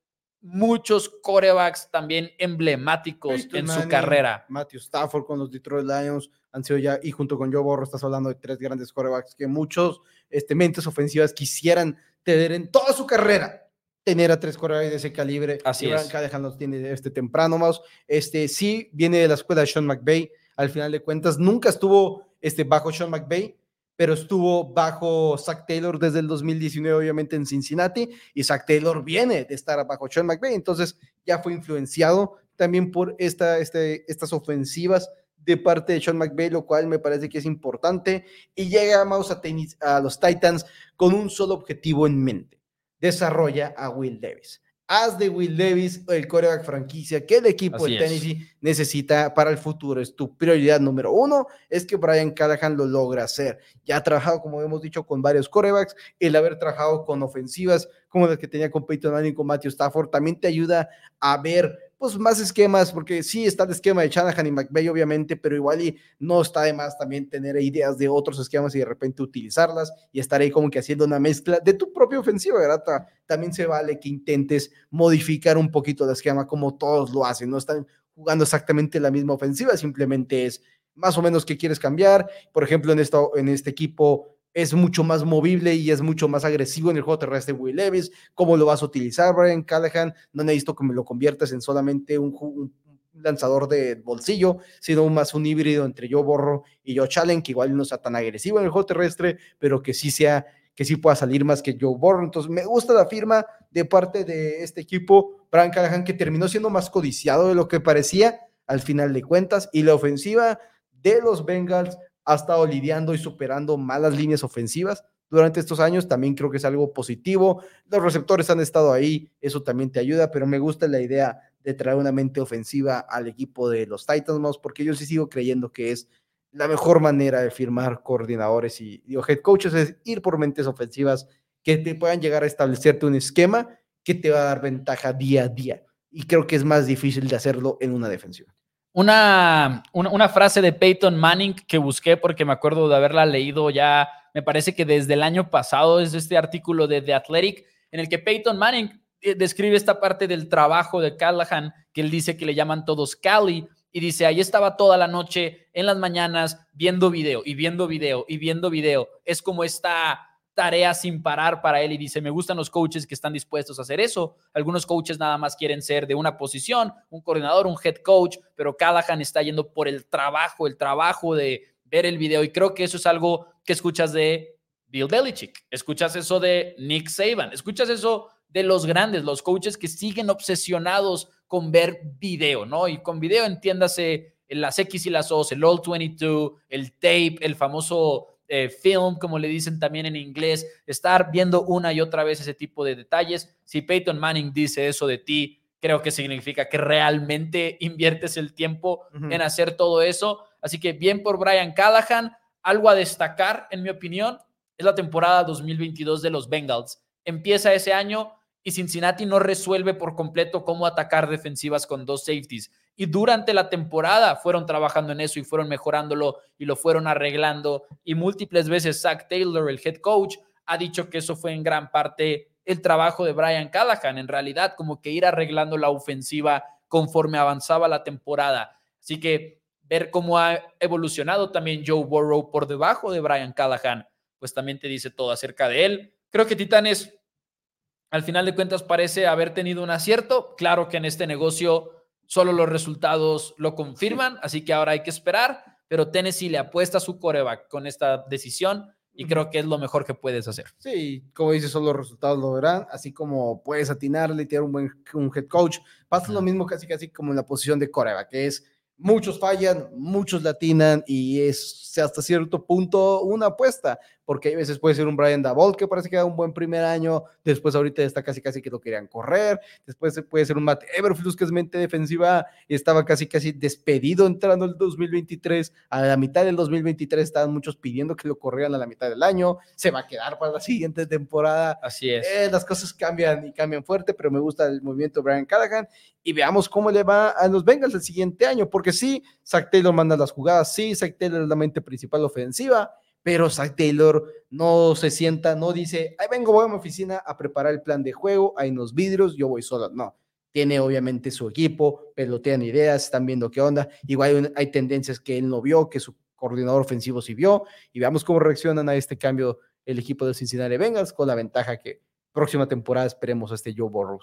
muchos corebacks también emblemáticos en su carrera. Matthew Stafford con los Detroit Lions han sido ya, y junto con Joe Burrow estás hablando de tres grandes corebacks que muchos este, mentes ofensivas quisieran tener en toda su carrera. tener a tres corredores de ese calibre. Así y es. Callahan los tiene este temprano, más. Este sí viene de la escuela de Sean McVay. Al final de cuentas, nunca estuvo este, bajo Sean McVay, pero estuvo bajo Zach Taylor desde el 2019, obviamente en Cincinnati. Y Zach Taylor viene de estar bajo Sean McVay, entonces ya fue influenciado también por esta, este, estas ofensivas de parte de Sean McVay, lo cual me parece que es importante. Y llegamos a, tenis, a los Titans con un solo objetivo en mente desarrolla a Will Davis. Haz de Will Davis el coreback franquicia que el equipo Así de es. Tennessee necesita para el futuro. Es tu prioridad número uno, es que Brian Callahan lo logra hacer. Ya ha trabajado, como hemos dicho, con varios corebacks. El haber trabajado con ofensivas como las que tenía con Peyton Manning, con Matthew Stafford, también te ayuda a ver pues más esquemas, porque sí está el esquema de Shanahan y McVay, obviamente, pero igual y no está de más también tener ideas de otros esquemas y de repente utilizarlas y estar ahí como que haciendo una mezcla de tu propia ofensiva, ¿verdad? Ta- También se vale que intentes modificar un poquito el esquema como todos lo hacen, no están jugando exactamente la misma ofensiva, simplemente es más o menos que quieres cambiar. Por ejemplo, en, esto, en este equipo es mucho más movible y es mucho más agresivo en el juego terrestre Will Levis. ¿Cómo lo vas a utilizar, Brian Callahan? No necesito que me lo conviertas en solamente un, lanzador de bolsillo, sino más un híbrido entre yo Borro y yo Allen, que igual no sea tan agresivo en el juego terrestre, pero que sí sea, que sí pueda salir más que Joe Borro. Entonces, me gusta la firma de parte de este equipo, Brian Callahan, que terminó siendo más codiciado de lo que parecía al final de cuentas, y la ofensiva de los Bengals ha estado lidiando y superando malas líneas ofensivas durante estos años. También creo que es algo positivo. Los receptores han estado ahí, eso también te ayuda, pero me gusta la idea de traer una mente ofensiva al equipo de los Titans, porque yo sí sigo creyendo que es la mejor manera de firmar coordinadores y, y head coaches es ir por mentes ofensivas que te puedan llegar a establecerte un esquema que te va a dar ventaja día a día. Y creo que es más difícil de hacerlo en una defensiva. Una, una, frase de Peyton Manning que busqué porque me acuerdo de haberla leído ya, me parece que desde el año pasado, es este artículo de The Athletic, en el que Peyton Manning eh, describe esta parte del trabajo de Callahan, que él dice que le llaman todos Cali, y dice, ahí estaba toda la noche en las mañanas viendo video y viendo video y viendo video. Es como esta tarea sin parar para él y dice, me gustan los coaches que están dispuestos a hacer eso. Algunos coaches nada más quieren ser de una posición, un coordinador, un head coach, pero Callahan está yendo por el trabajo, el trabajo de ver el video y creo que eso es algo que escuchas de Bill Belichick, escuchas eso de Nick Saban, escuchas eso de los grandes, los coaches que siguen obsesionados con ver video, ¿no? Y con video entiéndase las X y las O, el All 22, el tape, el famoso eh, film, como le dicen también en inglés, estar viendo una y otra vez ese tipo de detalles. Si Peyton Manning dice eso de ti, creo que significa que realmente inviertes el tiempo uh -huh. en hacer todo eso. Así que bien por Brian Callahan. Algo a destacar, en mi opinión, es la temporada 2022 de los Bengals. Empieza ese año y Cincinnati no resuelve por completo cómo atacar defensivas con dos safeties. Y durante la temporada fueron trabajando en eso y fueron mejorándolo y lo fueron arreglando. Y múltiples veces Zach Taylor, el head coach, ha dicho que eso fue en gran parte el trabajo de Brian Callahan. En realidad, como que ir arreglando la ofensiva conforme avanzaba la temporada. Así que ver cómo ha evolucionado también Joe Burrow por debajo de Brian Callahan, pues también te dice todo acerca de él. Creo que Titanes al final de cuentas parece haber tenido un acierto. Claro que en este negocio solo los resultados lo confirman, así que ahora hay que esperar, pero Tennessee le apuesta a su coreback con esta decisión y creo que es lo mejor que puedes hacer. Sí, como dices, solo los resultados lo verán, así como puedes atinarle y tener un buen un head coach. Pasa lo mismo casi casi como en la posición de coreback, que es muchos fallan, muchos latinan y es hasta cierto punto una apuesta, porque a veces puede ser un Brian Dabol que parece que da un buen primer año, después ahorita está casi casi que lo querían correr, después puede ser un Matt Everflus que es mente defensiva estaba casi casi despedido entrando el 2023, a la mitad del 2023 estaban muchos pidiendo que lo corrieran a la mitad del año, se va a quedar para la siguiente temporada. Así es. Eh, las cosas cambian y cambian fuerte, pero me gusta el movimiento de Brian Callahan y veamos cómo le va a los Bengals el siguiente año, porque sí, Zach Taylor manda las jugadas, sí, Zach Taylor es la mente principal ofensiva, pero Zach Taylor no se sienta, no dice, ahí vengo, voy a mi oficina a preparar el plan de juego, hay unos vidrios, yo voy solo, no. Tiene obviamente su equipo, pelotean ideas, están viendo qué onda. Igual hay tendencias que él no vio, que su coordinador ofensivo sí vio, y veamos cómo reaccionan a este cambio el equipo de Cincinnati Bengals con la ventaja que próxima temporada esperemos a este Joe Burrow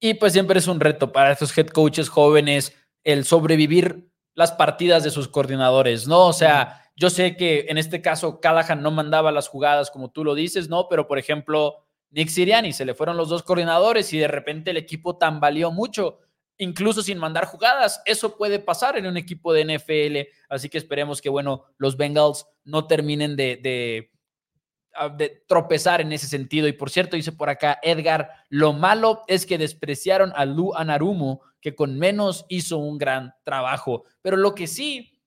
Y pues siempre es un reto para estos head coaches jóvenes el sobrevivir las partidas de sus coordinadores, ¿no? O sea, yo sé que en este caso Callahan no mandaba las jugadas como tú lo dices, ¿no? Pero por ejemplo, Nick Siriani se le fueron los dos coordinadores y de repente el equipo tambaleó mucho, incluso sin mandar jugadas. Eso puede pasar en un equipo de NFL, así que esperemos que, bueno, los Bengals no terminen de Ah, de tropezar en ese sentido. Y por cierto, dice por acá Edgar, lo malo es que despreciaron a Lu Anarumo, que con menos hizo un gran trabajo. Pero lo que sí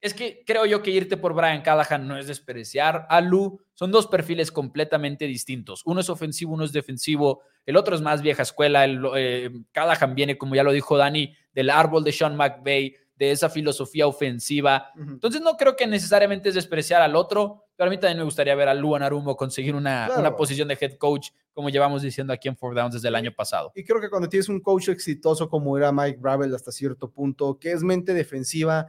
es que creo yo que irte por Brian Callahan no es despreciar a Lu. Son dos perfiles completamente distintos. Uno es ofensivo, uno es defensivo. El otro es más vieja escuela. El, eh, Callahan viene, como ya lo dijo Dani, del árbol de Sean McVay, de esa filosofía ofensiva. Entonces no creo que necesariamente es despreciar al otro, pero a mí también me gustaría ver a Luan Arumo conseguir una, una posición de head coach, como llevamos diciendo aquí en Four Downs desde el año pasado. Y creo que cuando tienes un coach exitoso como era Mike Bravel hasta cierto punto, que es mente defensiva,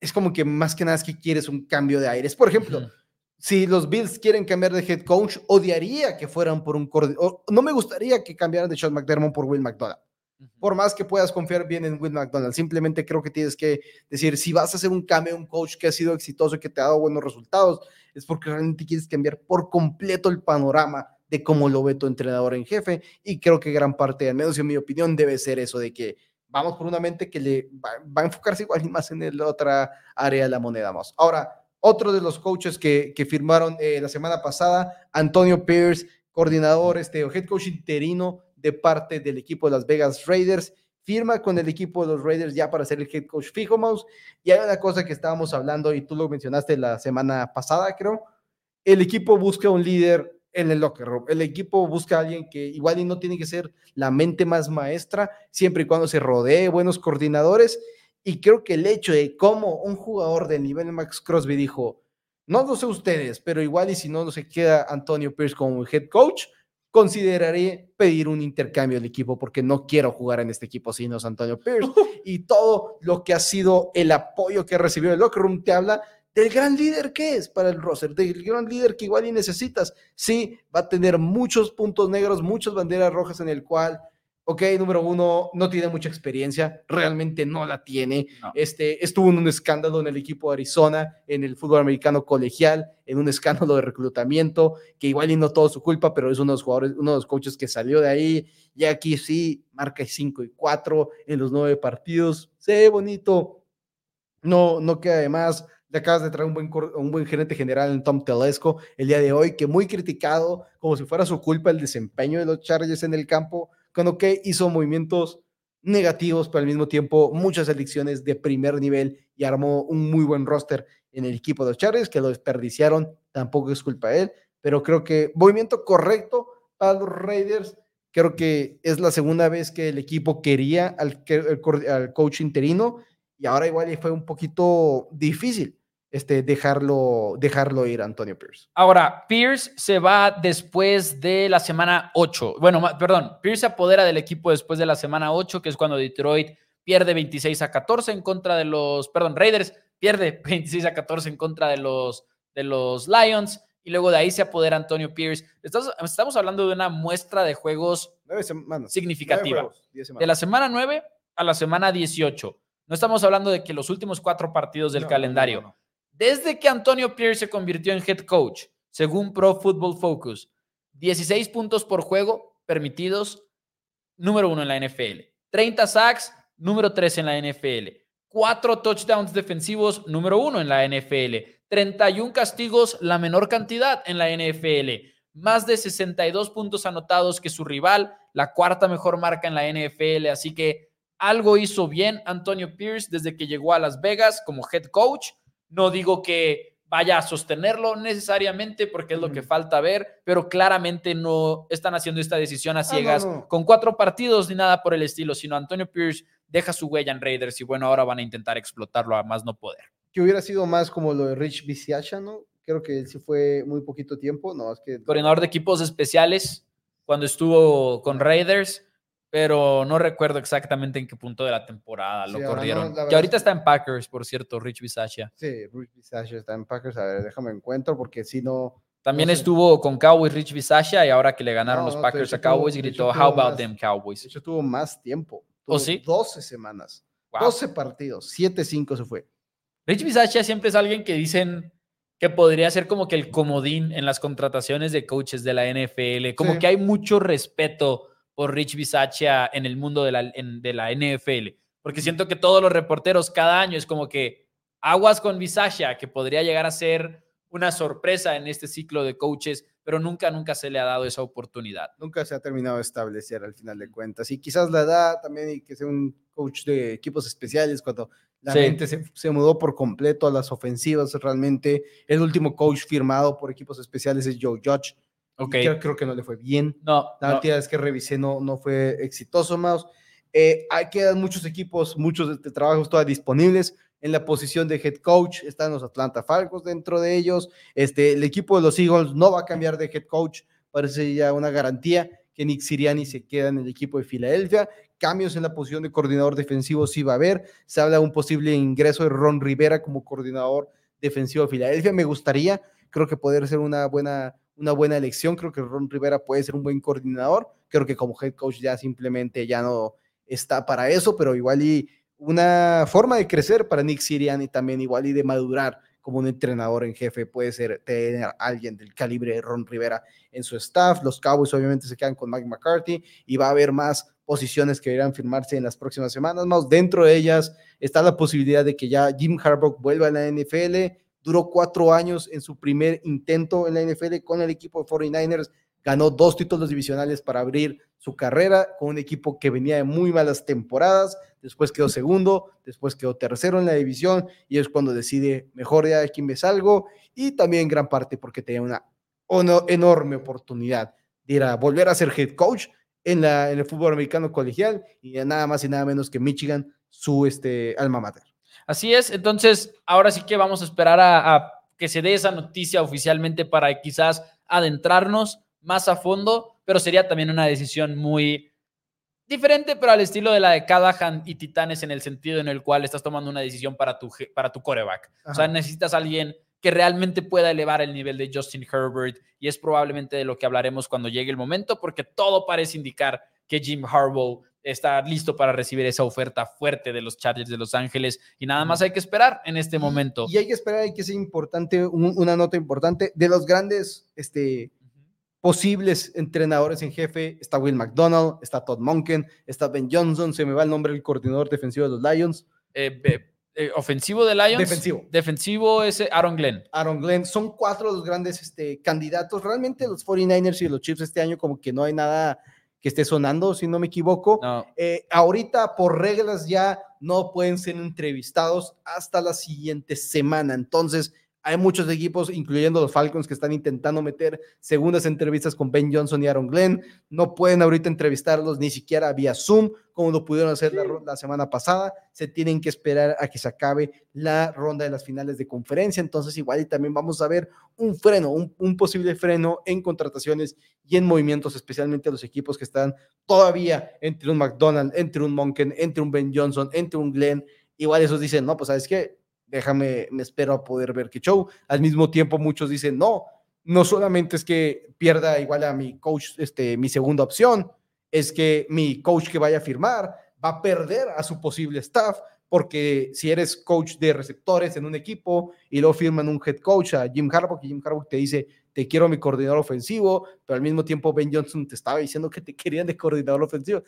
es como que más que nada es que quieres un cambio de aires. Por ejemplo, si los Bills quieren cambiar de head coach, odiaría que fueran por un. No me gustaría que cambiaran de Sean McDermott por Will McDonald. Por más que puedas confiar bien en Will McDonald, simplemente creo que tienes que decir, si vas a hacer un cambio, un coach que ha sido exitoso y que te ha dado buenos resultados, es porque realmente quieres cambiar por completo el panorama de cómo lo ve tu entrenador en jefe. Y creo que gran parte, al menos en mi opinión, debe ser eso de que vamos por una mente que le va, a enfocarse igual y más en la otra área de la moneda. Más. Ahora, otro de los coaches que, que firmaron eh, la semana pasada, Antonio Pierce, coordinador, este, head coach interino de parte del equipo de Las Vegas Raiders. Firma con el equipo de los Raiders ya para ser el head coach fijo, Mouse. Y hay una cosa que estábamos hablando y tú lo mencionaste la semana pasada, creo. El equipo busca un líder en el locker room. El equipo busca a alguien que igual y no tiene que ser la mente más maestra, siempre y cuando se rodee buenos coordinadores. Y creo que el hecho de cómo un jugador del nivel Max Crosby dijo, no lo sé ustedes, pero igual y si no, no se queda Antonio Pierce como head coach, consideraré pedir un intercambio del equipo porque no quiero jugar en este equipo sino es Antonio Pierce. y todo lo que ha sido el apoyo que recibió el locker room te habla del gran líder que es para el roster, del gran líder que igual y necesitas. Sí, va a tener muchos puntos negros, muchas banderas rojas en el cual ok, número uno, no tiene mucha experiencia, realmente no la tiene. Este, estuvo en un escándalo en el equipo de Arizona, en el fútbol americano colegial, en un escándalo de reclutamiento, que igual y no todo su culpa, pero es uno de los jugadores, uno de los coaches que salió de ahí, y aquí sí, marca 5 y 4 en los nueve partidos, se ve bonito, no, no queda de más. Le acabas de traer un buen, un buen gerente general en Tom Telesco el día de hoy, que muy criticado, como si fuera su culpa el desempeño de los Chargers en el campo, cuando que hizo movimientos negativos, pero al mismo tiempo muchas elecciones de primer nivel y armó un muy buen roster en el equipo de los Chargers, que lo desperdiciaron, tampoco es culpa de él, pero creo que movimiento correcto para los Raiders. Creo que es la segunda vez que el equipo quería al, al coach interino y ahora igual fue un poquito difícil este, dejarlo, dejarlo ir Antonio Pierce. Ahora, Pierce se va después de la semana 8. Bueno, perdón, Pierce se apodera del equipo después de la semana 8, que es cuando Detroit pierde 26 a 14 en contra de los, perdón, Raiders pierde 26 a 14 en contra de los, de los Lions. Y luego de ahí se apodera Antonio Pierce. Estamos, estamos hablando de una muestra de juegos significativa. de la semana 9 a la semana 18. No estamos hablando de que los últimos cuatro partidos del calendario. Desde que Antonio Pierce se convirtió en head coach, según Pro Football Focus, 16 puntos por juego permitidos, número uno en la NFL. 30 sacks, número tres en la NFL. Cuatro touchdowns defensivos, número uno en la NFL. 31 castigos, la menor cantidad en la NFL. Más de 62 puntos anotados que su rival, la cuarta mejor marca en la NFL. Así que algo hizo bien Antonio Pierce desde que llegó a Las Vegas como head coach no digo que vaya a sostenerlo necesariamente porque es lo que falta ver, pero claramente no están haciendo esta decisión a ah, ciegas con cuatro partidos ni nada por el estilo, sino Antonio Pierce deja su huella en Raiders y bueno, ahora van a intentar explotarlo a más no poder. Que hubiera sido más como lo de Rich Viciacha, ¿no? Creo que él sí fue muy poquito tiempo, ¿no? Es que... Coordinador de equipos especiales cuando estuvo con Raiders pero no recuerdo exactamente en qué punto de la temporada lo corrieron. que ahorita está en Packers, por cierto, Rich Bisaccia. Sí, Rich Bisaccia está en Packers. A ver, déjame encuentro porque si no, También estuvo con Cowboys Rich Bisaccia y ahora que le ganaron los Packers a Cowboys gritó How about them Cowboys. De hecho tuvo más tiempo. ¿O ¿Oh, sí? 12 semanas. 12 partidos, 7-5 se fue. Rich Bisaccia siempre es alguien que dicen que podría ser como que el comodín en las contrataciones de coaches de la NFL, como que hay mucho respeto por Rich Bisaccia en el mundo de la, de la NFL, porque siento que todos los reporteros cada año es como que aguas con Bisaccia, que podría llegar a ser una sorpresa en este ciclo de coaches, pero nunca, nunca se le ha dado esa oportunidad. Nunca se ha terminado de establecer al final de cuentas. Y quizás la edad también y que sea un coach de equipos especiales cuando la gente se, mudó por completo a las ofensivas. Realmente el último coach firmado por equipos especiales es Joe Judge. Okay. Creo, creo, que no le fue bien. No. La última vez que revisé no, no fue exitoso, más. Eh, hay quedan muchos equipos, muchos de trabajos todavía disponibles en la posición de head coach. Están los Atlanta Falcons dentro de ellos. Este, el equipo de los Eagles no va a cambiar de head coach. Parece ya una garantía que Nick Siriani se queda en el equipo de Filadelfia. Cambios en la posición de coordinador defensivo sí va a haber. Se habla de un posible ingreso de Ron Rivera como coordinador defensivo de Filadelfia. Me gustaría, creo que poder ser una buena, una buena elección. Creo que Ron Rivera puede ser un buen coordinador. Creo que como head coach ya simplemente ya no está para eso, pero igual y una forma de crecer para Nick Sirianni también igual y de madurar como un entrenador en jefe puede ser tener alguien del calibre de Ron Rivera en su staff. Los Cowboys obviamente se quedan con Mike McCarthy y va a haber más posiciones que deberán firmarse en las próximas semanas. Más dentro de ellas está la posibilidad de que ya Jim Harbaugh vuelva a la NFL. Duró cuatro años en su primer intento en la NFL con el equipo de 49ers ganó dos títulos divisionales para abrir su carrera con un equipo que venía de muy malas temporadas, después quedó segundo, después quedó tercero en la división y es cuando decide mejor ya de aquí me salgo y también gran parte porque tenía una, enorme oportunidad de ir a volver a ser head coach en, la, en el fútbol americano colegial y nada más y nada menos que Michigan, su este, alma mater. Así es, entonces ahora sí que vamos a esperar a, a que se dé esa noticia oficialmente para quizás adentrarnos más a fondo, pero sería también una decisión muy diferente, pero al estilo de la de Callahan y Titanes en el sentido en el cual estás tomando una decisión para tu, para tu coreback. O sea, necesitas a alguien que realmente pueda elevar el nivel de Justin Herbert y es probablemente de lo que hablaremos cuando llegue el momento, porque todo parece indicar que Jim Harbaugh está listo para recibir esa oferta fuerte de los Chargers de Los Ángeles y nada más hay que esperar en este momento. Y hay que esperar, hay que ser importante, una nota importante de los grandes este, posibles entrenadores en jefe. Está Will McDonald, está Todd Monken, está Ben Johnson, se me va el nombre del coordinador defensivo de los Lions. Eh, eh, ofensivo de Lions. Defensivo. Defensivo es Aaron Glenn. Aaron Glenn. Son cuatro los grandes este, candidatos. Realmente los 49ers y los Chiefs este año como que no hay nada que esté sonando, si no me equivoco. Eh, ahorita por reglas ya no pueden ser entrevistados hasta la siguiente semana. Entonces, hay muchos equipos, incluyendo los Falcons, que están intentando meter segundas entrevistas con Ben Johnson y Aaron Glenn. No pueden ahorita entrevistarlos ni siquiera vía Zoom, como lo pudieron hacer la, semana pasada. Se tienen que esperar a que se acabe la ronda de las finales de conferencia. Entonces, igual y también vamos a ver un freno, un, posible freno en contrataciones y en movimientos, especialmente los equipos que están todavía entre un McDonald, entre un Monken, entre un Ben Johnson, entre un Glenn. Igual esos dicen, no, pues sabes qué, déjame, me espero a poder ver qué show. Al mismo tiempo, muchos dicen, no, no solamente es que pierda igual a mi coach, este, mi segunda opción, es que mi coach que vaya a firmar va a perder a su posible staff, porque si eres coach de receptores en un equipo y luego firman un head coach a Jim Harbaugh y Jim Harbaugh te dice, te quiero mi coordinador ofensivo, pero al mismo tiempo Ben Johnson te estaba diciendo que te querían de coordinador ofensivo,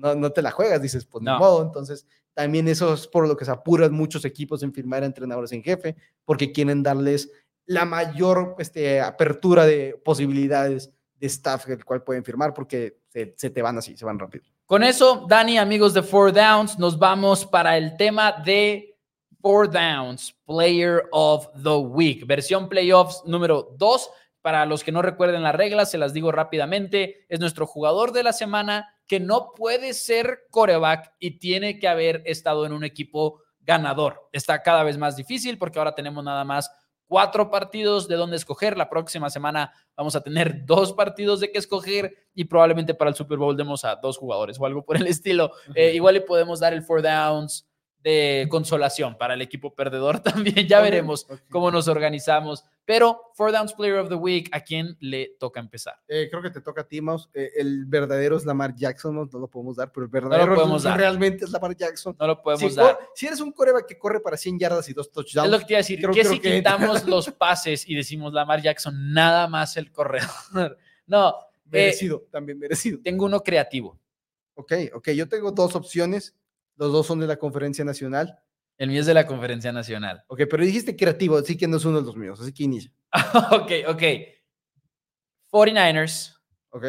no, no te la juegas, dices, pues no. modo, entonces también eso es por lo que se apuran muchos equipos en firmar a entrenadores en jefe, porque quieren darles la mayor este, apertura de posibilidades de staff el cual pueden firmar, porque se, te van así, se van rápido. Con eso, Dani, amigos de Four Downs, nos vamos para el tema de Four Downs, Player of the Week, versión playoffs número 2. Para los que no recuerden las reglas, se las digo rápidamente. Es nuestro jugador de la semana que no puede ser coreback y tiene que haber estado en un equipo ganador. Está cada vez más difícil porque ahora tenemos nada más cuatro partidos de dónde escoger. La próxima semana vamos a tener dos partidos de qué escoger y probablemente para el Super Bowl demos a dos jugadores o algo por el estilo. Eh, igual le podemos dar el four downs de consolación para el equipo perdedor también. Ya veremos cómo nos organizamos. Pero Four Downs Player of the Week, ¿a quién le toca empezar? Eh, creo que te toca a ti, Mouse. Eh, el verdadero es Lamar Jackson, no, lo podemos dar, pero el verdadero podemos dar. realmente es Lamar Jackson. No lo podemos dar. si eres un coreback que corre para 100 yardas y dos touchdowns. Es lo que te iba a decir. ¿Qué si quitamos los pases y decimos Lamar Jackson, nada más el corredor? no. Merecido, también merecido. Tengo uno creativo. Ok, ok. Yo tengo dos opciones. Los dos son de la conferencia nacional. El mío es de la conferencia nacional. Ok, pero dijiste creativo, así que no es uno de los míos, así que inicia. ok, ok. 49ers. Ok.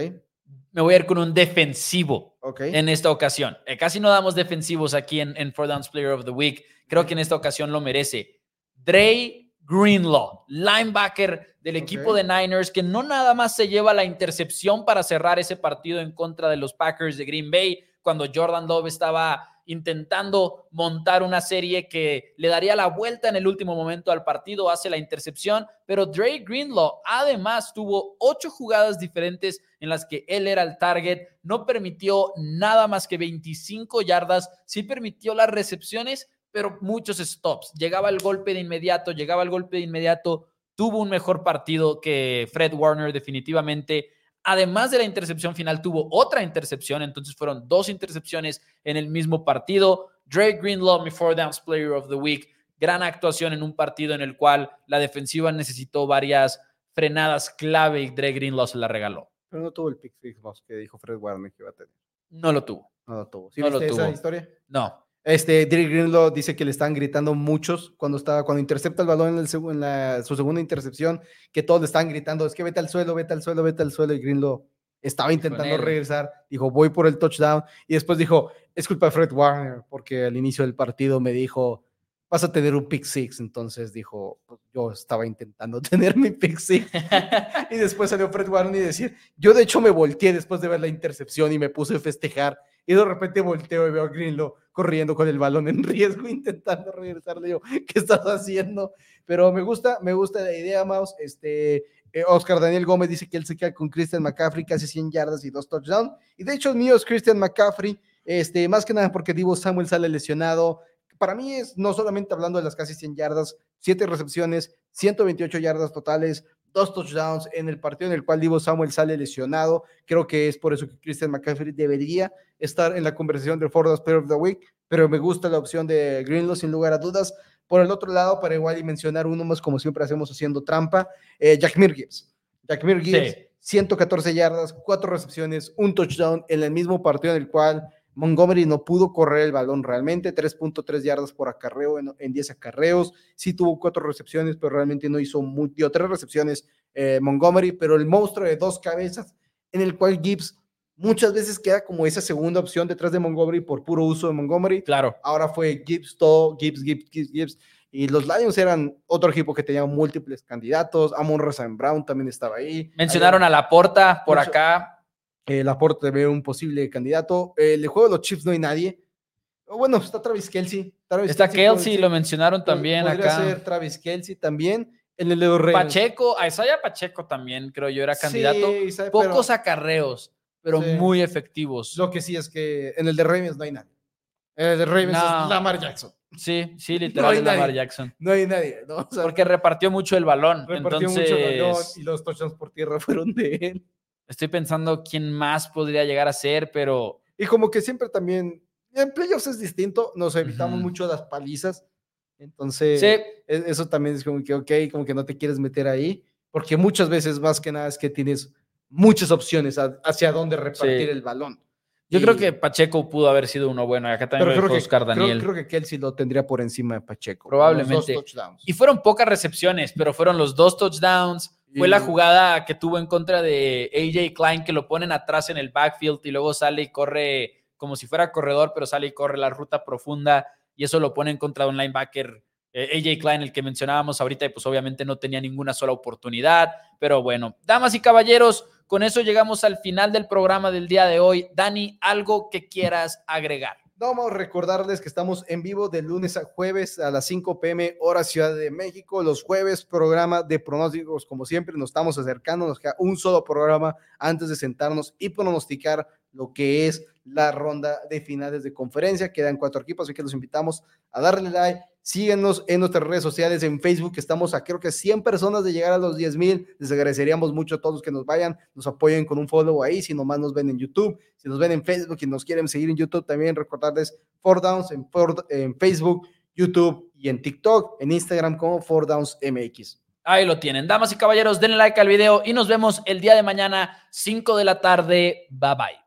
Me voy a ir con un defensivo Ok. en esta ocasión. Eh, casi no damos defensivos aquí en, en Four Downs Player of the Week. Creo que en esta ocasión lo merece. Dre Greenlaw, linebacker del equipo de Niners, que no nada más se lleva la intercepción para cerrar ese partido en contra de los Packers de Green Bay, cuando Jordan Love estaba intentando montar una serie que le daría la vuelta en el último momento al partido, hace la intercepción, pero Dre Greenlaw además tuvo ocho jugadas diferentes en las que él era el target, no permitió nada más que 25 yardas, sí permitió las recepciones, pero muchos stops. Llegaba el golpe de inmediato, llegaba el golpe de inmediato, tuvo un mejor partido que Fred Warner definitivamente Además de la intercepción final, tuvo otra intercepción, entonces fueron dos intercepciones en el mismo partido. Drake Greenlaw, mi four downs player of the week, gran actuación en un partido en el cual la defensiva necesitó varias frenadas clave y Drake Greenlaw se la regaló. Pero no tuvo el pick six que dijo Fred Warner que iba a tener. No lo tuvo. No lo tuvo. ¿Sí no viste lo tuvo. esa historia? No. Este, Drake Greenlaw dice que le están gritando muchos cuando estaba, cuando intercepta el balón en, su segunda intercepción, que todos le están gritando, es que vete al suelo, vete al suelo, vete al suelo, y Greenlaw estaba intentando regresar, dijo, voy por el touchdown, y después dijo, es culpa de Fred Warner, porque al inicio del partido me dijo, vas a tener un pick six, entonces dijo, pues, yo estaba intentando tener mi pick six, y después salió Fred Warner y decir, yo de hecho me volteé después de ver la intercepción y me puse a festejar, y de repente volteo y veo a Greenlaw corriendo con el balón en riesgo, intentando regresar. Le digo, ¿qué estás haciendo? Pero me gusta, me gusta la idea, Maus. Este, eh, Oscar Daniel Gómez dice que él se queda con Christian McCaffrey, casi 100 yardas y dos touchdowns. Y de hecho, el mío es Christian McCaffrey, este, más que nada porque Divo Samuel sale lesionado. Para mí es no solamente hablando de las casi 100 yardas, 7 recepciones, 128 yardas totales, dos touchdowns en el partido en el cual Divo Samuel sale lesionado. Creo que es por eso que Christian McCaffrey debería estar en la conversación del Ford Player of the Week, pero me gusta la opción de Greenlaw sin lugar a dudas. Por el otro lado, para igual y mencionar uno más, como siempre hacemos haciendo trampa, eh, Jack Gibbs. Jack Gibbs, 114 yardas, cuatro recepciones, un touchdown en el mismo partido en el cual Montgomery no pudo correr el balón realmente, 3.3 yardas por acarreo en, 10 acarreos, sí tuvo cuatro recepciones, pero realmente no hizo mucho, tres recepciones eh, Montgomery, pero el monstruo de dos cabezas en el cual Gibbs muchas veces queda como esa segunda opción detrás de Montgomery por puro uso de Montgomery. Claro. Ahora fue Gibbs, todo, Gibbs, Gibbs, Gibbs, Gibbs. Y los Lions eran otro equipo que tenía múltiples candidatos. Amon Razan Brown también estaba ahí. Mencionaron a Laporta por acá el aporte de un posible candidato. el juego de los Chiefs no hay nadie. bueno, está Travis Kelsey. está Kelsey, lo mencionaron también podría ser Travis Kelsey también. En el de los Pacheco, a Isaiah Pacheco también, creo yo, era candidato. Pocos acarreos, pero muy efectivos. Lo que sí es que en el de Ravens no hay nadie. En el de Ravens es Lamar Jackson. Sí, sí, literal Lamar Jackson. No hay nadie, Porque repartió mucho el balón. Repartió mucho el balón y los touchdowns por tierra fueron de él. Estoy pensando quién más podría llegar a ser, pero. Y como que siempre también. En playoffs es distinto, nos evitamos mucho las palizas. Entonces, e, eso también es como que, ok, como que no te quieres meter ahí, porque muchas veces más que nada es que tienes muchas opciones hacia dónde repartir el balón. Yo creo que Pacheco pudo haber sido uno bueno. Acá también creo Oscar Daniel. Creo, creo, que Kelsey lo tendría por encima de Pacheco. Probablemente. Y fueron pocas recepciones, pero fueron los dos touchdowns fue la jugada que tuvo en contra de AJ Klein, que lo ponen atrás en el backfield y luego sale y corre como si fuera corredor, pero sale y corre la ruta profunda y eso lo pone en contra de un linebacker, eh, AJ Klein, el que mencionábamos ahorita, y pues obviamente no tenía ninguna sola oportunidad. Pero bueno, damas y caballeros, con eso llegamos al final del programa del día de hoy. Dani, algo que quieras agregar. Vamos a recordarles que estamos en vivo de lunes a jueves a las 5 pm hora Ciudad de México. Los jueves programa de pronósticos, como siempre, nos estamos acercando, nos queda un solo programa antes de sentarnos y pronosticar lo que es la ronda de finales de conferencia. Quedan cuatro equipos, así que los invitamos a darle like. Síguenos en nuestras redes sociales, en Facebook, estamos a creo que 100 personas de llegar a los 10 mil. Les agradeceríamos mucho a todos los que nos vayan, nos apoyen con un follow ahí, si nomás nos ven en YouTube, si nos ven en Facebook y nos quieren seguir en YouTube, también recordarles Four Downs en, Facebook, YouTube y en TikTok, en Instagram como Four Downs MX. Ahí lo tienen. Damas y caballeros, denle like al video y nos vemos el día de mañana, 5 de la tarde. Bye bye.